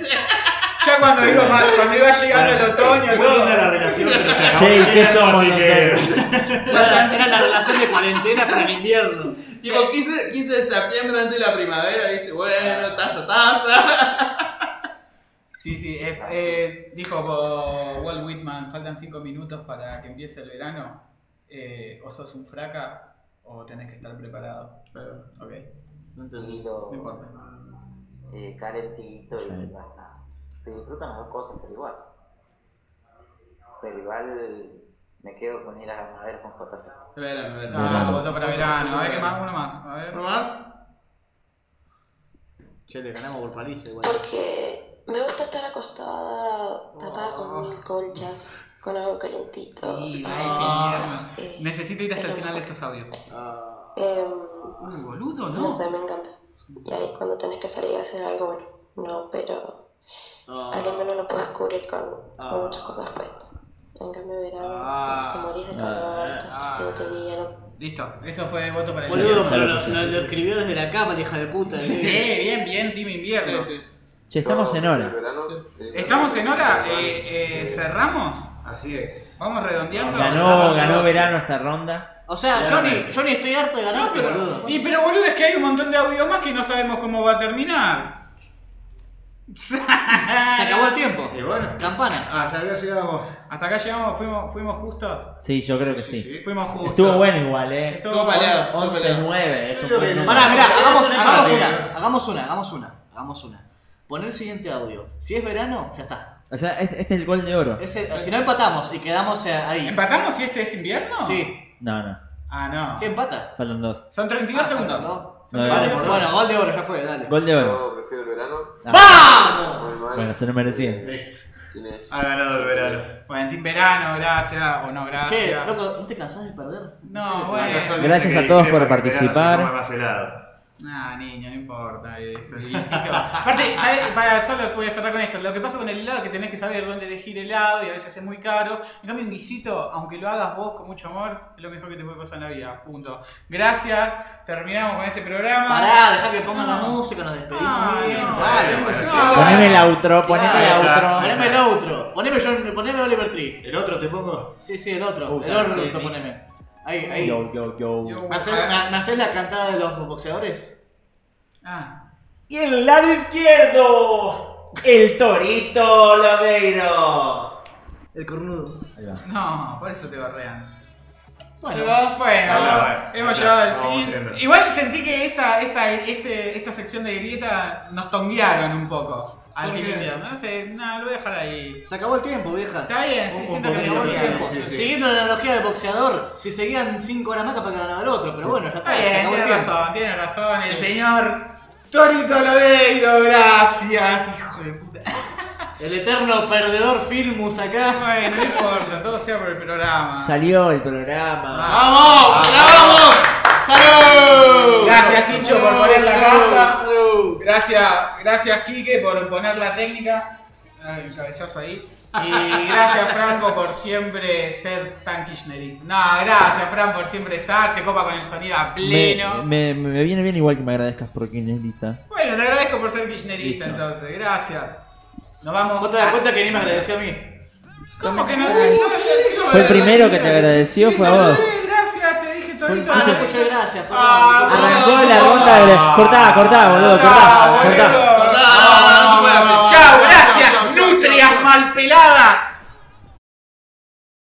Ya cuando, digo, cuando iba llegando el otoño, Muy todo. linda la relación, pero se acabó. Che, ¿y qué somos así que- Era era la relación de cuarentena para el invierno. Tipo 15, 15 de septiembre antes de la primavera, ¿viste? Bueno, taza, taza. Sí, sí, es- eh, dijo Walt Whitman, faltan 5 minutos para que empiece el verano. Eh, o sos un fraca o tenés que estar preparado. Ok, tranquilo, no importa. eh, calentito y nada. Se disfrutan las dos cosas, pero igual. Pero igual me quedo con ir a Madero con JC. Verano, verano. Ah, Verano. votó para verano. A ver qué más, uno más. A ver. ¿Uno más? Che, le ganamos por paliza igual. Porque me gusta estar acostada, tapada con mil colchas, con algo calentito. Sí, Ah, eh, Necesito ir hasta el final de estos audios. Em, Uy, boludo, no no. sé, me encanta. Y ahí cuando tenés que salir a hacer algo, bueno, no, pero al menos lo puedes cubrir con, Ah. con muchas cosas puestas. En cambio, verano, Ah. te morís de calor, Ah. no te dieron. Listo, eso fue voto para el Boludo, invierno. pero lo, lo- lo escribió desde la cama, la hija de puta. Sí, bien, bien, Team Invierno. Sí, sí. Che, estamos en hora. ¿Estamos en hora? Eh, eh, ¿Cerramos? Así es. Vamos redondeando. Ganó, ganó verano esta ronda. O sea, yo ni, yo ni estoy harto de ganarte, pero, boludo. y, pero boludo, es que hay un montón de audio más que no sabemos cómo va a terminar. Se acabó el tiempo. Y bueno, Campana. hasta acá llegamos. Hasta acá llegamos, fuimos, fuimos justos. Sí, yo creo que Sí, sí. sí. Fuimos justos. Estuvo bueno igual, eh. Estuvo peleado, estuvo 11, peleado. 9. Eso fue. Pará, mirá, hagamos, Es hagamos una, hagamos una, hagamos una, hagamos una. Poner el siguiente audio. Si es verano, ya está. O sea, este, este es el gol de oro. Ese- Si no empatamos y quedamos eh, ahí. ¿Empatamos si este es invierno? Sí. No, no. Ah, no. Sí empata. Faltan dos. Son 32 Ah, segundos. ¿No? Son No, Vale, 32 segundos. bueno, gol de oro, ya fue, dale. Gol de oro. Yo prefiero el verano. ¡Vamos! Muy mal. Bueno, se lo merecían. Eh. Ha ganado el verano. Bueno, Team Verano, gracias. O no, gracias. Che, loco, ¿no te cansás de perder? No, bueno. Gracias a todos por participar. Ah, niño, no importa eso. el guisito. Aparte, ¿sabes? Para, solo voy a cerrar con esto. Lo que pasa con el helado es que tenés que saber dónde elegir helado y a veces es muy caro. En cambio, un guisito, aunque lo hagas vos con mucho amor, es lo mejor que te puede pasar en la vida. Punto. Gracias. Terminamos con este programa. Pará, dejá que pongan la música, nos despedimos Ah, bien. no, Dale, no, pues, no, sí, no. Poneme el outro, poneme el Claro, outro. Poneme el outro. Poneme, John- poneme Oliver Tree. ¿El otro te pongo? Sí, sí, el otro. El otro sí. poneme. Ahí, ahí. Yo, yo, yo. ¿Me haces, me- me haces la cantada de los boxeadores? Ah. Y en el lado izquierdo, el Torito Lodeiro. El cornudo. Ahí va. No, por eso te barrean. Bueno, Bueno, Bueno, hemos llegado al fin. Igual sentí que esta, esta, este, esta sección de grieta nos tonguearon un poco. Al. Invierno. No sé, nada, lo voy a dejar ahí. se acabó el tiempo, vieja. Está bien, sí, siento que se acabó el tiempo. Siguiendo la analogía del boxeador, si seguían 5 horas más capaz que ganaba el otro, pero bueno, ya está. Bien, tiene razón, tiene razón. El señor Torito Lodeiro, gracias, hijo de puta. El eterno perdedor Filmus acá. Bueno, no importa, todo sea por el programa. Salió el programa. ¡Vamos! ¡Vamos! ¡Salud! Gracias, Chicho, por poner la casa. Gracias, gracias Quique por poner la técnica. Ay, cabezazo ahí. Y gracias Franco por siempre ser tan kirchnerista. No, gracias Fran por siempre estar, se copa con el sonido a pleno. me, me viene bien igual que me agradezcas por Kirchnerista. Bueno, te agradezco por ser kirchnerista Listo. entonces, gracias. Nos vamos. ¿Vos te das cuenta que ni me agradeció a mí? ¿Cómo que no sé? No sé, Fue el primero que te agradeció, fue a vos. Muchas gracias. Arrancó la ronda de. Cortá, cortá, boludo, cortá. cortá. Gracias, nutrias malpeladas.